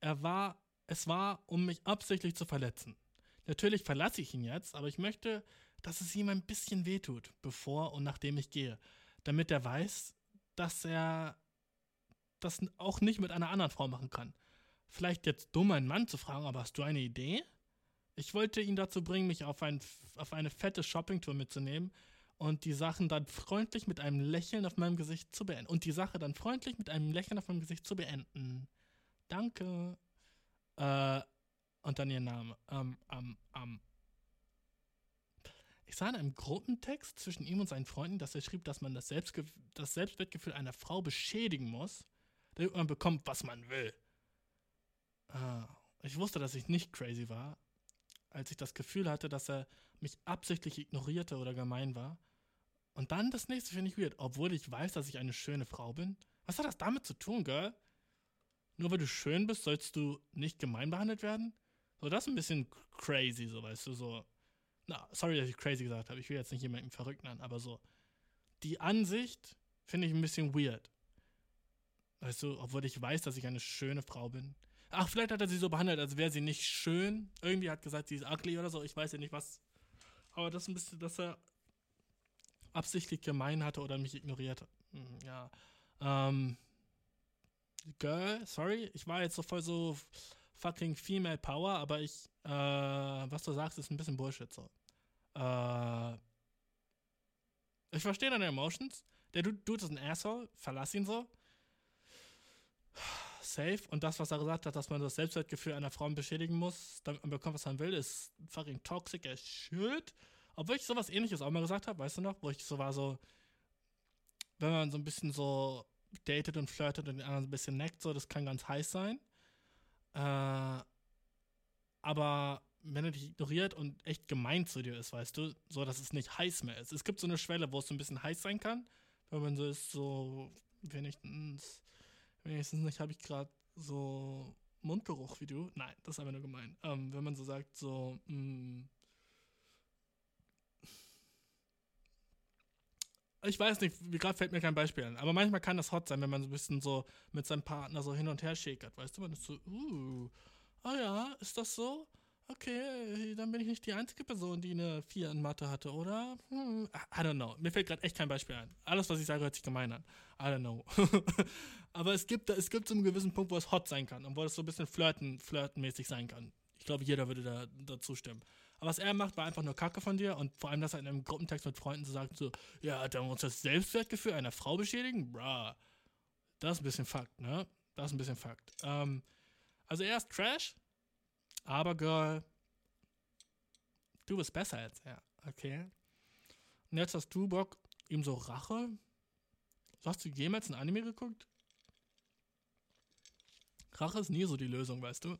Er war es war, um mich absichtlich zu verletzen. Natürlich verlasse ich ihn jetzt, aber ich möchte, dass es ihm ein bisschen wehtut, bevor und nachdem ich gehe. Damit er weiß, dass er das auch nicht mit einer anderen Frau machen kann. Vielleicht jetzt dumm, einen Mann zu fragen, aber hast du eine Idee? Ich wollte ihn dazu bringen, mich auf, ein, auf eine fette Shoppingtour mitzunehmen und die Sachen dann freundlich mit einem Lächeln auf meinem Gesicht zu beenden. Und die Sache dann freundlich mit einem Lächeln auf meinem Gesicht zu beenden. Danke. Äh, und dann ihr Name. Ähm, ähm, ähm. Ich sah in einem Gruppentext zwischen ihm und seinen Freunden, dass er schrieb, dass man das, Selbstge das Selbstwertgefühl einer Frau beschädigen muss, damit man bekommt, was man will. Äh, ich wusste, dass ich nicht crazy war, als ich das Gefühl hatte, dass er mich absichtlich ignorierte oder gemein war. Und dann das nächste finde ich weird, obwohl ich weiß, dass ich eine schöne Frau bin. Was hat das damit zu tun, Girl? Nur weil du schön bist, sollst du nicht gemein behandelt werden? So, das ist ein bisschen crazy, so, weißt du, so. Na, sorry, dass ich crazy gesagt habe. Ich will jetzt nicht jemanden verrückt nennen, aber so. Die Ansicht finde ich ein bisschen weird. Weißt du, obwohl ich weiß, dass ich eine schöne Frau bin. Ach, vielleicht hat er sie so behandelt, als wäre sie nicht schön. Irgendwie hat gesagt, sie ist ugly oder so. Ich weiß ja nicht was. Aber das ist ein bisschen, dass er absichtlich gemein hatte oder mich ignoriert. Hm, ja. Ähm. Girl, sorry, ich war jetzt so voll so fucking Female Power, aber ich, äh, was du sagst, ist ein bisschen Bullshit so. Äh. Ich verstehe deine Emotions. Der Dude ist ein Asshole, verlass ihn so safe. Und das, was er gesagt hat, dass man das Selbstwertgefühl einer Frau beschädigen muss, damit man bekommt, was man will, ist fucking toxic as shit. Obwohl ich sowas ähnliches auch mal gesagt habe, weißt du noch? Wo ich so war so, wenn man so ein bisschen so datet und flirtet und den anderen ein bisschen neckt, so, das kann ganz heiß sein. Äh, aber wenn er dich ignoriert und echt gemein zu dir ist, weißt du, so dass es nicht heiß mehr ist. Es gibt so eine Schwelle, wo es so ein bisschen heiß sein kann, wenn man so ist, so wenigstens Wenigstens nicht habe ich gerade so Mundgeruch wie du. Nein, das ist aber nur gemein. Ähm, wenn man so sagt, so, mh, ich weiß nicht, wie gerade fällt mir kein Beispiel an, aber manchmal kann das hot sein, wenn man so ein bisschen so mit seinem Partner so hin und her schäkert, weißt du, man ist so, uh, oh ja, ist das so? Okay, dann bin ich nicht die einzige Person, die eine 4 in Mathe hatte, oder? Hm, I don't know. Mir fällt gerade echt kein Beispiel ein. Alles, was ich sage, hört sich gemein an. I don't know. Aber es gibt, es gibt so einen gewissen Punkt, wo es hot sein kann und wo es so ein bisschen flirten, flirtenmäßig sein kann. Ich glaube, jeder würde da dazu stimmen. Was er macht, war einfach nur Kacke von dir und vor allem, dass er in einem Gruppentext mit Freunden so sagt, so, ja, da muss das Selbstwertgefühl einer Frau beschädigen? Bruh. Das ist ein bisschen Fakt, ne? Das ist ein bisschen Fakt. Ähm, also er ist Trash, aber Girl, du bist besser als er, okay? Und jetzt hast du Bock, ihm so Rache? Hast du jemals ein Anime geguckt? Rache ist nie so die Lösung, weißt du?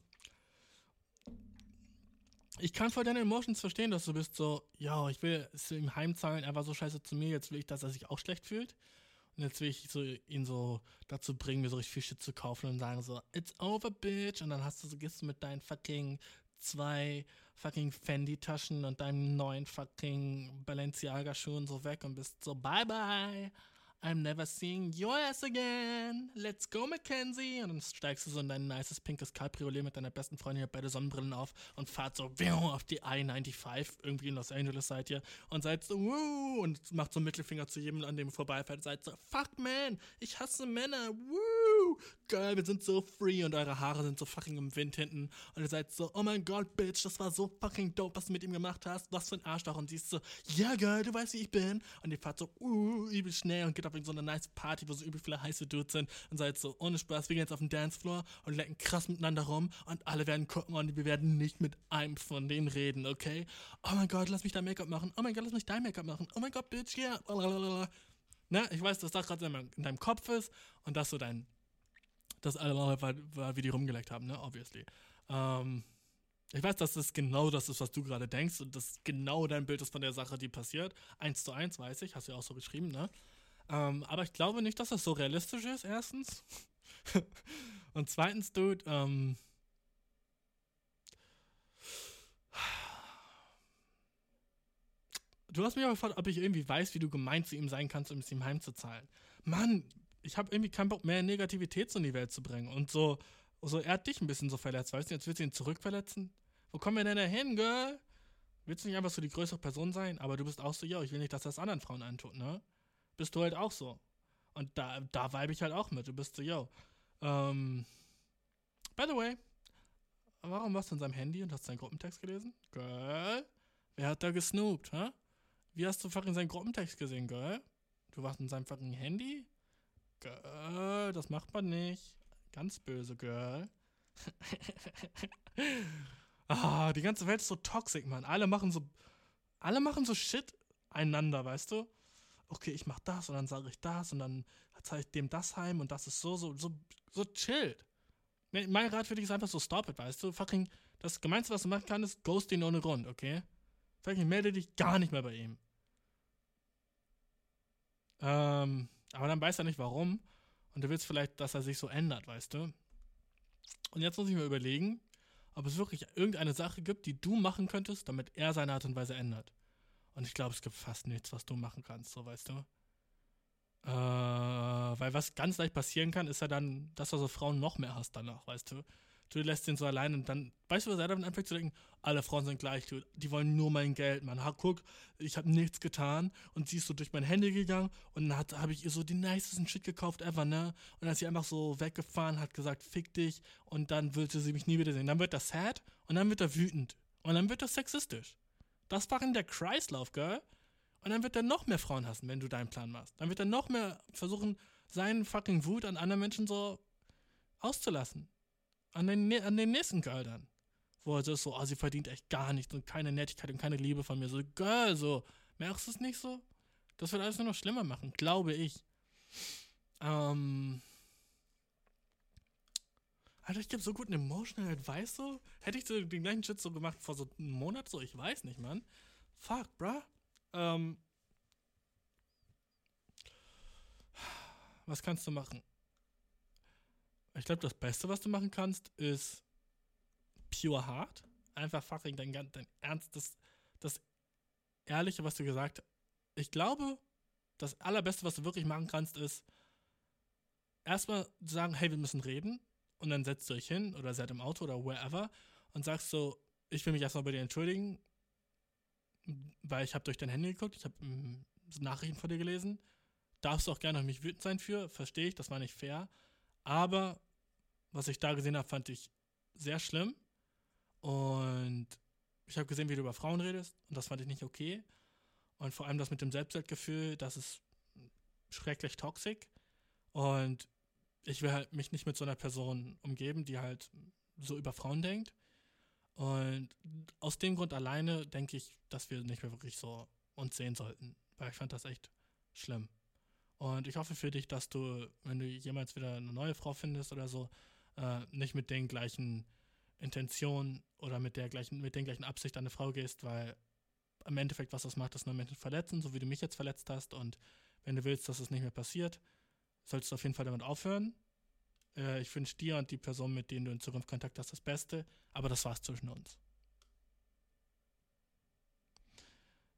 Ich kann voll deine Emotions verstehen, dass du bist so, ja, ich will es ihm heimzahlen, er war so scheiße zu mir, jetzt will ich, dass er sich auch schlecht fühlt. Und jetzt will ich so, ihn so dazu bringen, mir so richtig viel Shit zu kaufen und sagen so, it's over, bitch. Und dann hast du so, gehst du mit deinen fucking zwei fucking Fendi-Taschen und deinem neuen fucking Balenciaga-Schuhen so weg und bist so, bye bye. I'm never seeing your ass again. Let's go, Mackenzie. Und dann steigst du so in dein nices pinkes Cabriolet mit deiner besten Freundin, ihr beide Sonnenbrillen auf und fahrt so auf die I-95 irgendwie in Los Angeles seid ihr und seid so, wuh, und macht so einen Mittelfinger zu jedem, an dem ihr vorbeifährt. Seid so, fuck man, ich hasse Männer, geil, wir sind so free und eure Haare sind so fucking im Wind hinten und ihr seid so, oh mein Gott, Bitch, das war so fucking dope, was du mit ihm gemacht hast. Was für ein Arschloch. Und sie ist so, ja, yeah, geil, du weißt, wie ich bin. Und ihr fahrt so, uh, übel schnell und geht auf so eine nice Party, wo so übel viele heiße Dudes sind und seid so, ohne Spaß, wir gehen jetzt auf den Dancefloor und lecken krass miteinander rum und alle werden gucken und wir werden nicht mit einem von denen reden, okay? Oh mein Gott, lass mich dein Make-up machen. Oh mein Gott, lass mich dein Make-up machen. Oh mein Gott, Bitch, yeah. Blablabla. Ne? Ich weiß, dass das gerade in deinem Kopf ist und dass so dein, das alle war, war, wie die rumgeleckt haben, ne? Obviously. Ähm, ich weiß, dass das genau das ist, was du gerade denkst und das genau dein Bild ist von der Sache, die passiert. Eins zu eins, weiß ich, hast du ja auch so geschrieben, ne? Ähm, aber ich glaube nicht, dass das so realistisch ist, erstens. Und zweitens, Dude, ähm, Du hast mich aber gefragt, ob ich irgendwie weiß, wie du gemeint zu ihm sein kannst, um es ihm heimzuzahlen. Mann, ich habe irgendwie keinen Bock mehr, Negativität in die Welt zu bringen und so Also er hat dich ein bisschen so verletzt, weißt du? Jetzt willst du ihn zurückverletzen? Wo kommen wir denn da hin, Girl? Willst du nicht einfach so die größere Person sein? Aber du bist auch so, yo, ich will nicht, dass das anderen Frauen antut, ne? Bist du halt auch so. Und da, da vibe ich halt auch mit. Du bist so, yo. Ähm, by the way, warum warst du in seinem Handy und hast seinen Gruppentext gelesen? Girl, wer hat da gesnoopt, hä? Wie hast du fucking seinen Gruppentext gesehen, Girl? Du warst in seinem fucking Handy? Girl, das macht man nicht. Ganz böse, Girl. ah, die ganze Welt ist so toxisch, Mann. Alle machen so, alle machen so Shit einander, weißt du? Okay, ich mach das und dann sage ich das und dann zeige ich dem das heim und das ist so, so, so, so chillt. Mein Rat für dich ist einfach so stop it, weißt du? Fucking, das Gemeinste, was du machen kannst, ist ghost ihn ohne Grund, okay? Fucking melde dich gar nicht mehr bei ihm. Ähm, aber dann weiß er nicht warum. Und du willst vielleicht, dass er sich so ändert, weißt du? Und jetzt muss ich mir überlegen, ob es wirklich irgendeine Sache gibt, die du machen könntest, damit er seine Art und Weise ändert. Und ich glaube, es gibt fast nichts, was du machen kannst, so weißt du. Äh, weil was ganz leicht passieren kann, ist ja dann, dass du so Frauen noch mehr hast danach, weißt du du lässt ihn so allein und dann, weißt du, was er dann anfängt zu denken? Alle Frauen sind gleich, die wollen nur mein Geld, Mann. Ha, guck, ich habe nichts getan und sie ist so durch mein Handy gegangen und dann habe ich ihr so den nicesten Shit gekauft ever, ne? Und dann ist sie einfach so weggefahren, hat gesagt, fick dich und dann wollte sie mich nie wiedersehen. Dann wird er sad und dann wird er wütend und dann wird er sexistisch. Das war in der Kreislauf, Girl. Und dann wird er noch mehr Frauen hassen, wenn du deinen Plan machst. Dann wird er noch mehr versuchen, seinen fucking Wut an anderen Menschen so auszulassen an den, an den nächsten Girl dann. Wo er so ist, so, oh, sie verdient echt gar nichts und keine Nettigkeit und keine Liebe von mir. So, Girl, so, merkst du es nicht so? Das wird alles nur noch schlimmer machen, glaube ich. Ähm. Alter, ich gebe so guten Emotional Advice so. Hätte ich so den gleichen Shit so gemacht vor so einem Monat so? Ich weiß nicht, Mann. Fuck, bruh. Ähm. Was kannst du machen? Ich glaube, das Beste, was du machen kannst, ist pure hard. Einfach fucking dein, dein Ernst, das, das Ehrliche, was du gesagt hast. Ich glaube, das Allerbeste, was du wirklich machen kannst, ist erstmal sagen, hey, wir müssen reden. Und dann setzt du euch hin oder seid im Auto oder wherever und sagst so, ich will mich erstmal bei dir entschuldigen, weil ich habe durch dein Handy geguckt, ich habe hm, Nachrichten von dir gelesen. Darfst du auch gerne auf mich wütend sein für, verstehe ich, das war nicht fair. Aber was ich da gesehen habe, fand ich sehr schlimm. Und ich habe gesehen, wie du über Frauen redest. Und das fand ich nicht okay. Und vor allem das mit dem Selbstwertgefühl, das ist schrecklich toxisch. Und ich will halt mich nicht mit so einer Person umgeben, die halt so über Frauen denkt. Und aus dem Grund alleine denke ich, dass wir nicht mehr wirklich so uns sehen sollten. Weil ich fand das echt schlimm. Und ich hoffe für dich, dass du, wenn du jemals wieder eine neue Frau findest oder so, äh, nicht mit den gleichen Intentionen oder mit der gleichen, mit den gleichen Absicht an eine Frau gehst, weil im Endeffekt, was das macht, ist nur Menschen verletzen, so wie du mich jetzt verletzt hast. Und wenn du willst, dass es nicht mehr passiert, solltest du auf jeden Fall damit aufhören. Äh, ich wünsche dir und die Person, mit denen du in Zukunft Kontakt hast, das Beste, aber das war's zwischen uns.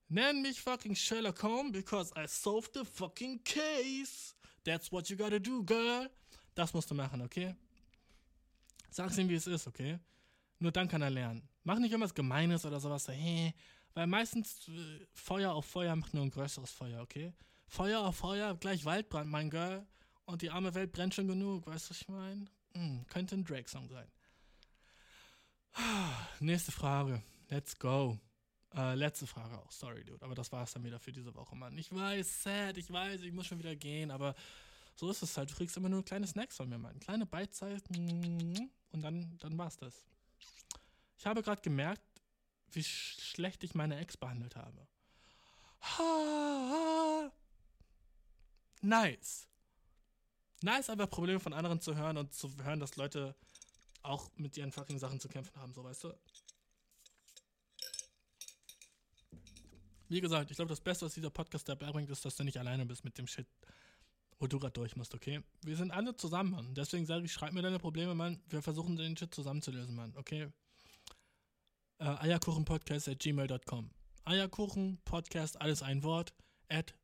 Nenn mich fucking Sherlock Holmes because I solved the fucking case. That's what you gotta do, girl. Das musst du machen, okay? Sag's ihm, wie es ist, okay? Nur dann kann er lernen. Mach nicht irgendwas Gemeines oder sowas, so, hey, weil meistens äh, Feuer auf Feuer macht nur ein größeres Feuer, okay? Feuer auf Feuer, gleich Waldbrand, mein Girl. Und die arme Welt brennt schon genug, weißt du, was ich meine? Hm, könnte ein Drake-Song sein. Nächste Frage. Let's go. Äh, letzte Frage auch, sorry, Dude. Aber das war es dann wieder für diese Woche, Mann. Ich weiß, sad, ich weiß, ich muss schon wieder gehen, aber so ist es halt. Du kriegst immer nur kleine Snacks von mir, Mann. Kleine Beitzeit und dann, dann war's das. Ich habe gerade gemerkt, wie schlecht ich meine Ex behandelt habe. Ha, nice. Nice, einfach Probleme von anderen zu hören und zu hören, dass Leute auch mit ihren fucking Sachen zu kämpfen haben, so weißt du. Wie gesagt, ich glaube, das Beste, was dieser Podcast dabei bringt, ist, dass du nicht alleine bist mit dem Shit, wo du gerade durch musst, okay? Wir sind alle zusammen, Mann. Deswegen sage ich, schreib mir deine Probleme, Mann. Wir versuchen den Shit zusammenzulösen, Mann, okay? Äh, Eierkuchenpodcast at gmail.com. Eierkuchenpodcast, alles ein Wort, at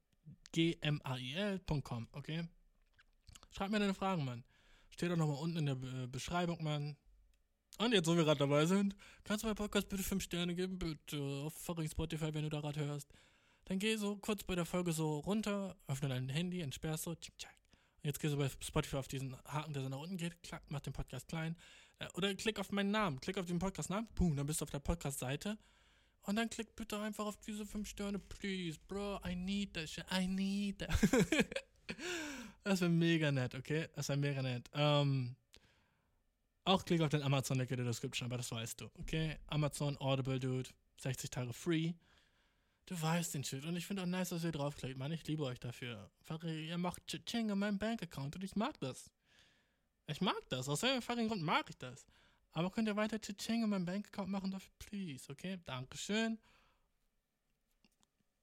gmail.com, okay? Schreib mir deine Fragen, Mann. Steht auch nochmal unten in der Be Beschreibung, Mann. Und jetzt, wo wir gerade dabei sind, kannst du meinem Podcast bitte 5 Sterne geben, bitte, auf fucking Spotify, wenn du da gerade hörst. Dann geh so kurz bei der Folge so runter, öffne dein Handy, entsperrst so, tschick, tschack. Jetzt gehst du bei Spotify auf diesen Haken, der so nach unten geht, klack, mach den Podcast klein. Äh, oder klick auf meinen Namen, klick auf den Podcast-Namen, boom, dann bist du auf der Podcast-Seite. Und dann klick bitte einfach auf diese 5 Sterne, please, bro, I need that shit, I need that. das wäre mega nett, okay? Das wäre mega nett. Ähm, auch klick auf den Amazon-Link in der Description, aber das weißt du, okay? Amazon, Audible, Dude, 60 Tage free. Du weißt den Shit. Und ich finde auch nice, dass ihr draufklickt, Mann. Ich liebe euch dafür. Einfach, ihr macht Ching an meinem Bank-Account und ich mag das. Ich mag das. Aus welchem fucking Grund mag ich das. Aber könnt ihr weiter Ching an meinem Bank-Account machen dafür, please, okay? Dankeschön.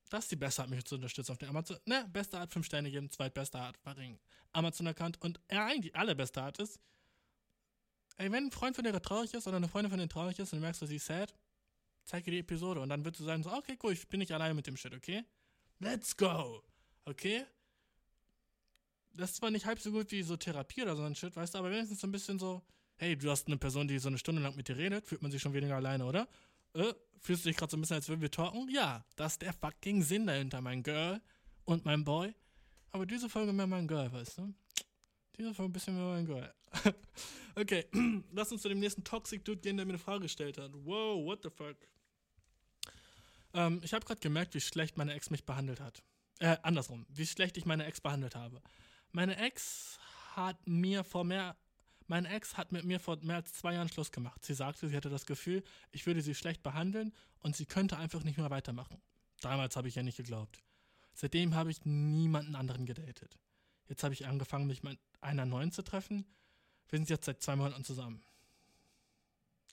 Das ist die beste Art, mich zu unterstützen auf den Amazon. Ne, beste Art, 5 Sterne geben, zweitbeste Art, fucking Amazon-Account. Und ja, eigentlich allerbeste Art ist, ey, wenn ein Freund von dir traurig ist oder eine Freundin von dir traurig ist und du merkst, dass sie sad, zeig dir die Episode und dann wird du sagen so, okay, cool, ich bin nicht alleine mit dem Shit, okay? Let's go! Okay? Das ist zwar nicht halb so gut wie so Therapie oder so ein Shit, weißt du, aber wenigstens so ein bisschen so, hey, du hast eine Person, die so eine Stunde lang mit dir redet, fühlt man sich schon weniger alleine, oder? Äh, fühlst du dich gerade so ein bisschen, als würden wir talken? Ja, das ist der fucking Sinn dahinter, mein Girl und mein Boy. Aber diese Folge mehr mein Girl, weißt du? Diese Folge ein bisschen mehr mein Girl. okay, lass uns zu dem nächsten Toxic Dude gehen, der mir eine Frage gestellt hat. Wow, what the fuck? Ähm, ich habe gerade gemerkt, wie schlecht meine Ex mich behandelt hat. Äh, andersrum, wie schlecht ich meine Ex behandelt habe. Meine Ex hat mir vor mehr, meine Ex hat mit mir vor mehr als zwei Jahren Schluss gemacht. Sie sagte, sie hatte das Gefühl, ich würde sie schlecht behandeln und sie könnte einfach nicht mehr weitermachen. Damals habe ich ja nicht geglaubt. Seitdem habe ich niemanden anderen gedatet. Jetzt habe ich angefangen, mich mit einer neuen zu treffen. Wir sind jetzt seit zwei Monaten zusammen.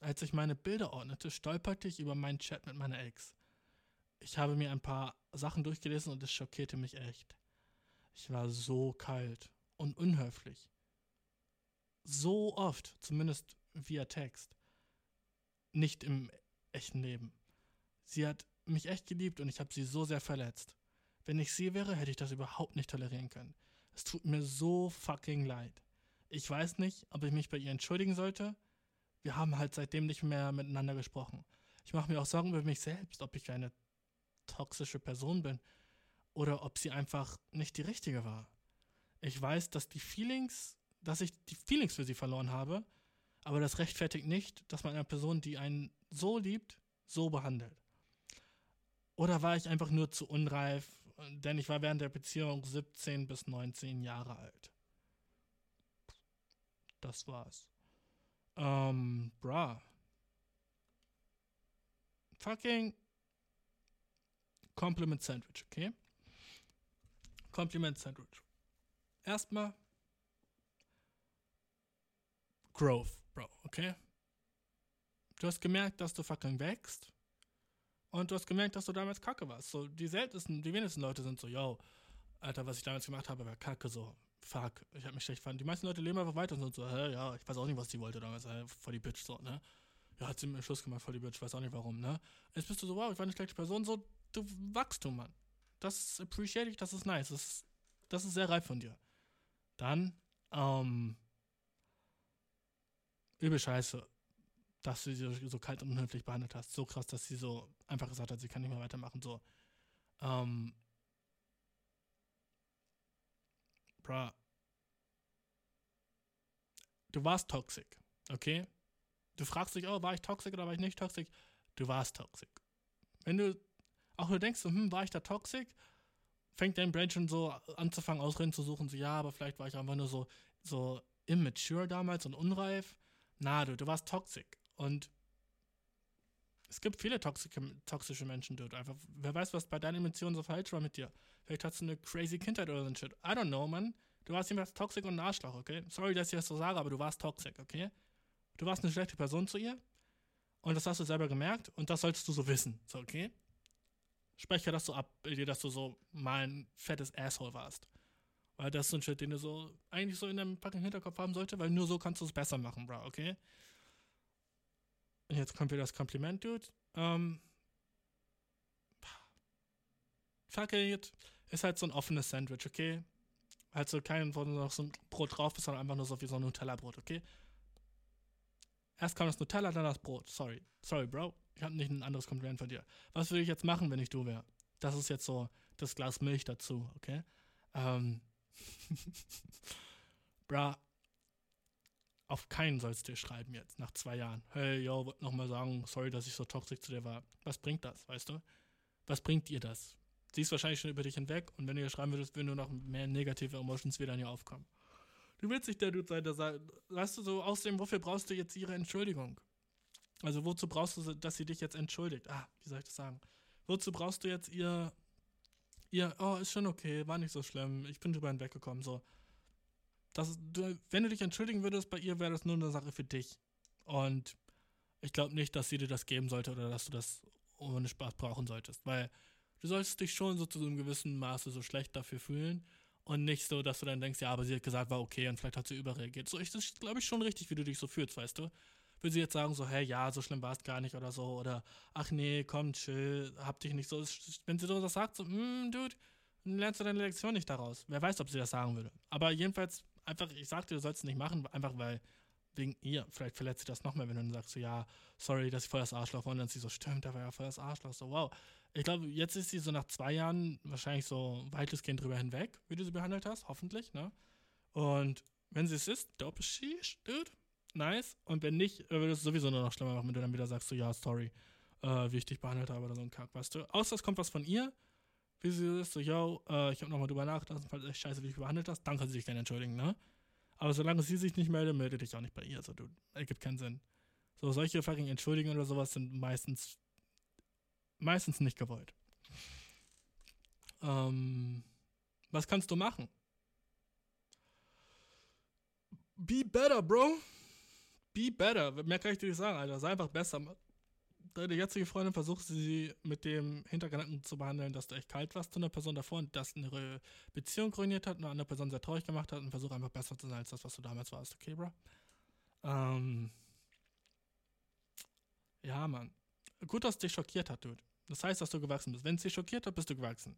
Als ich meine Bilder ordnete, stolperte ich über meinen Chat mit meiner Ex. Ich habe mir ein paar Sachen durchgelesen und es schockierte mich echt. Ich war so kalt und unhöflich. So oft, zumindest via Text. Nicht im echten Leben. Sie hat mich echt geliebt und ich habe sie so sehr verletzt. Wenn ich sie wäre, hätte ich das überhaupt nicht tolerieren können. Es tut mir so fucking leid. Ich weiß nicht, ob ich mich bei ihr entschuldigen sollte. Wir haben halt seitdem nicht mehr miteinander gesprochen. Ich mache mir auch Sorgen über mich selbst, ob ich eine toxische Person bin oder ob sie einfach nicht die richtige war. Ich weiß, dass die Feelings, dass ich die Feelings für sie verloren habe, aber das rechtfertigt nicht, dass man eine Person, die einen so liebt, so behandelt. Oder war ich einfach nur zu unreif, denn ich war während der Beziehung 17 bis 19 Jahre alt. Das war's. Ähm, bra. Fucking Compliment Sandwich, okay? Compliment Sandwich. Erstmal Growth, Bro, okay? Du hast gemerkt, dass du fucking wächst. Und du hast gemerkt, dass du damals kacke warst. So, die seltensten, die wenigsten Leute sind so, yo, Alter, was ich damals gemacht habe, war kacke, so, fuck, ich hab mich schlecht fand. Die meisten Leute leben einfach weiter und sind so, hä, ja, ich weiß auch nicht, was die wollte damals, hä, voll die Bitch, so, ne? Ja, hat sie mir Schluss gemacht, voll die Bitch, weiß auch nicht warum, ne? Jetzt bist du so, wow, ich war eine schlechte Person, so, du Wachstum, Mann. Das appreciate ich, das ist nice. Das ist, das ist sehr reif von dir. Dann, ähm, übel scheiße, dass du sie so kalt und unhöflich behandelt hast. So krass, dass sie so einfach gesagt hat, sie kann nicht mehr weitermachen. So, ähm, bruh, du warst toxisch, okay? Du fragst dich, oh, war ich toxisch oder war ich nicht toxisch? Du warst toxisch. Wenn du auch du denkst, hm, war ich da toxisch? Fängt dein Brain schon so anzufangen, Ausreden zu suchen, so, ja, aber vielleicht war ich einfach nur so, so immature damals und unreif. Na, du, du warst toxisch. Und es gibt viele toxische, toxische Menschen dort. Einfach, wer weiß, was bei deinen Emotionen so falsch war mit dir. Vielleicht hast du eine crazy Kindheit oder so ein Shit. I don't know, man. Du warst jedenfalls toxisch und ein Arschloch, okay? Sorry, dass ich das so sage, aber du warst toxisch, okay? Du warst eine schlechte Person zu ihr. Und das hast du selber gemerkt. Und das solltest du so wissen, so, okay? Spreche das so ab, dir, dass du so mal ein fettes Asshole warst. Weil das ist so ein Shit, den du so eigentlich so in deinem fucking Hinterkopf haben solltest, weil nur so kannst du es besser machen, bro, okay? Und jetzt kommt wieder das Kompliment, Dude. Ähm. Fuck it. Ist halt so ein offenes Sandwich, okay? Also kein, wo noch so ein Brot drauf ist, sondern einfach nur so wie so ein Nutella-Brot, okay? Erst kam das Nutella, dann das Brot. Sorry. Sorry, Bro. Ich habe nicht ein anderes Kompliment von dir. Was würde ich jetzt machen, wenn ich du wäre? Das ist jetzt so das Glas Milch dazu, okay? Ähm. Bra, auf keinen sollst du schreiben jetzt, nach zwei Jahren. Hey, yo, wollte nochmal sagen, sorry, dass ich so toxisch zu dir war. Was bringt das, weißt du? Was bringt dir das? Sie ist wahrscheinlich schon über dich hinweg und wenn du ihr schreiben würdest, würden nur noch mehr negative Emotions wieder in ihr aufkommen. Du willst nicht der Dude sein, der sagt, weißt du, so außerdem, wofür brauchst du jetzt ihre Entschuldigung? Also wozu brauchst du, dass sie dich jetzt entschuldigt? Ah, wie soll ich das sagen? Wozu brauchst du jetzt ihr, ihr, oh, ist schon okay, war nicht so schlimm, ich bin drüber hinweggekommen, so. Das, wenn du dich entschuldigen würdest bei ihr, wäre das nur eine Sache für dich. Und ich glaube nicht, dass sie dir das geben sollte oder dass du das ohne Spaß brauchen solltest, weil du solltest dich schon so zu einem gewissen Maße so schlecht dafür fühlen und nicht so, dass du dann denkst, ja, aber sie hat gesagt, war okay und vielleicht hat sie überreagiert. So, ich, das ist, glaube ich, schon richtig, wie du dich so fühlst, weißt du? Will sie jetzt sagen, so, hey, ja, so schlimm war es gar nicht oder so, oder ach nee, komm, chill, hab dich nicht so. Wenn sie so das sagt, so, mm, Dude, lernst du deine Lektion nicht daraus. Wer weiß, ob sie das sagen würde. Aber jedenfalls, einfach, ich sagte, du sollst es nicht machen, einfach weil wegen ihr, vielleicht verletzt sie das noch mehr, wenn du dann sagst, so, ja, sorry, dass ich voll das Arschloch war und dann sie so, stimmt, da war ja voll das Arschloch, so, wow. Ich glaube, jetzt ist sie so nach zwei Jahren wahrscheinlich so weitestgehend drüber hinweg, wie du sie behandelt hast, hoffentlich, ne? Und wenn sie es ist, dope sheesh, dude, nice. Und wenn nicht, würde es sowieso nur noch schlimmer machen, wenn du dann wieder sagst, so, ja, sorry, äh, wie ich dich behandelt habe oder so ein Kack, weißt du? Außer es kommt was von ihr, wie sie ist, so, yo, äh, ich habe nochmal drüber nachgedacht, falls echt scheiße, wie ich behandelt hast, dann kann sie sich gerne entschuldigen, ne? Aber solange sie sich nicht meldet, melde dich auch nicht bei ihr, so, du, ergibt keinen Sinn. So, solche fucking Entschuldigungen oder sowas sind meistens meistens nicht gewollt. Ähm, was kannst du machen? Be better, Bro. Be better. Mehr kann ich dir nicht sagen, Alter. Sei einfach besser. Deine jetzige Freundin versucht sie mit dem Hintergedanken zu behandeln, dass du echt kalt warst zu einer Person davor und das eine Beziehung ruiniert hat, eine andere Person sehr traurig gemacht hat und versuch einfach besser zu sein als das, was du damals warst. Okay, Bro? Ähm, ja, Mann. Gut, dass es dich schockiert hat, Dude. Das heißt, dass du gewachsen bist. Wenn es dich schockiert hat, bist du gewachsen.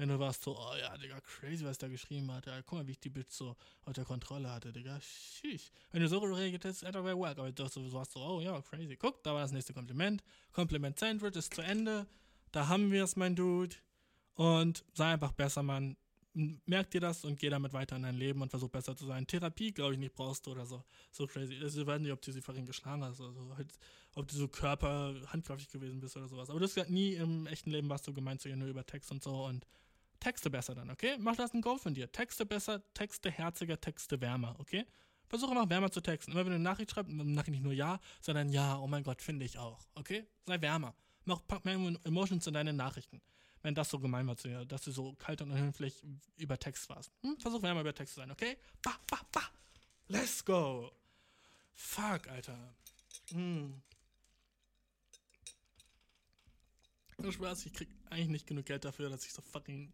Wenn du warst so, oh ja, Digga, crazy, was der geschrieben hat. Ja, guck mal, wie ich die Bitch so unter Kontrolle hatte, Digga. Sheesh. Wenn du so reagiert hast, hätte very well. Aber du warst so, oh ja, crazy. Guck, da war das nächste Kompliment. Kompliment Sandwich ist zu Ende. Da haben wir es, mein Dude. Und sei einfach besser, Mann merk dir das und geh damit weiter in dein Leben und versuch besser zu sein. Therapie, glaube ich, nicht brauchst du oder so. So crazy. Also, ich weiß nicht, ob du sie vorhin geschlagen hast oder so. Halt, ob du so Körper handgreiflich gewesen bist oder sowas. Aber du hast nie im echten Leben was du gemeint, so nur über Text und so und texte besser dann, okay? Mach das ein Goal von dir. Texte besser, texte herziger, texte wärmer, okay? Versuche noch wärmer zu texten. Immer wenn du eine Nachricht schreibst, Nachricht nicht nur ja, sondern ja, oh mein Gott, finde ich auch, okay? Sei wärmer. Mach, pack mehr Emotions in deine Nachrichten wenn das so gemein war zu dir, dass du so kalt und unhöflich über Text warst. Hm? Versuch mal über Text zu sein, okay? Ba, ba, ba. Let's go. Fuck, Alter. Hm. Nur Spaß, ich krieg eigentlich nicht genug Geld dafür, dass ich so fucking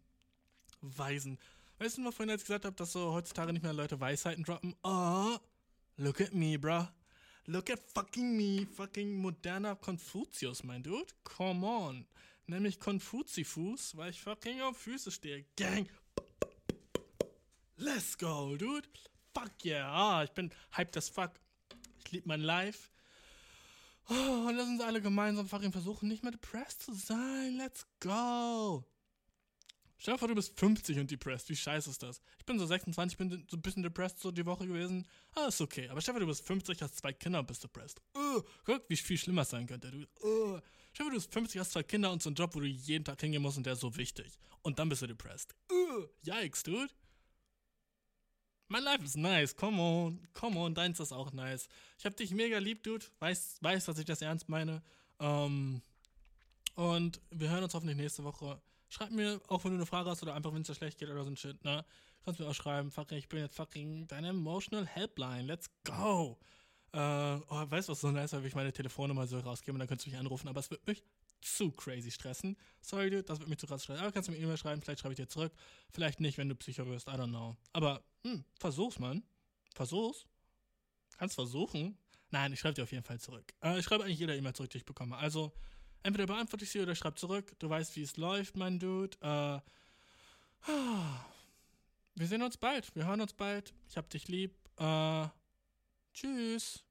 Weisen. Weißt du noch vorhin, als ich gesagt habe, dass so heutzutage nicht mehr Leute Weisheiten droppen? Oh, look at me, bruh. Look at fucking me, fucking moderner Konfuzius, mein Dude. Come on nämlich Konfuzifus, weil ich fucking auf Füße stehe. Gang! Let's go, dude! Fuck yeah! Ah, ich bin hyped as fuck. Ich liebe mein Life. Oh, und lass uns alle gemeinsam fucking versuchen, nicht mehr depressed zu sein. Let's go! Stell dir vor, du bist 50 und depressed. Wie scheiße ist das? Ich bin so 26, bin so ein bisschen depressed so die Woche gewesen. Ah, ist okay. Aber stell dir vor, du bist 50, hast zwei Kinder und bist depressed. Uh, guck, wie viel schlimmer sein könnte. Du, uh. Stell dir vor, du bist 50, hast zwei Kinder und so einen Job, wo du jeden Tag hingehen musst und der ist so wichtig. Und dann bist du depressed. Uh, yikes, dude. Mein Life ist nice. Come on. Come on. Deins ist auch nice. Ich hab dich mega lieb, dude. Weiß, weiß dass ich das ernst meine. Ähm, und wir hören uns hoffentlich nächste Woche. Schreib mir, auch wenn du eine Frage hast oder einfach, wenn es dir schlecht geht oder so ein Shit, ne? Kannst mir auch schreiben, fucking, ich bin jetzt fucking deine Emotional Helpline. Let's go. Äh, oh, weißt du, was so nice wäre, wenn ich meine Telefonnummer so rausgebe und dann könntest du mich anrufen, aber es wird mich zu crazy stressen. Sorry, dude, das wird mich zu krass stressen. Aber kannst du mir E-Mail schreiben, vielleicht schreibe ich dir zurück. Vielleicht nicht, wenn du Psycho wirst, I don't know. Aber, hm, versuch's, Mann. Versuch's. Kannst versuchen. Nein, ich schreibe dir auf jeden Fall zurück. Äh, ich schreibe eigentlich jeder E-Mail zurück, die ich bekomme. Also, Entweder beantworte ich sie oder schreib zurück. Du weißt, wie es läuft, mein Dude. Äh, wir sehen uns bald. Wir hören uns bald. Ich hab dich lieb. Äh, tschüss.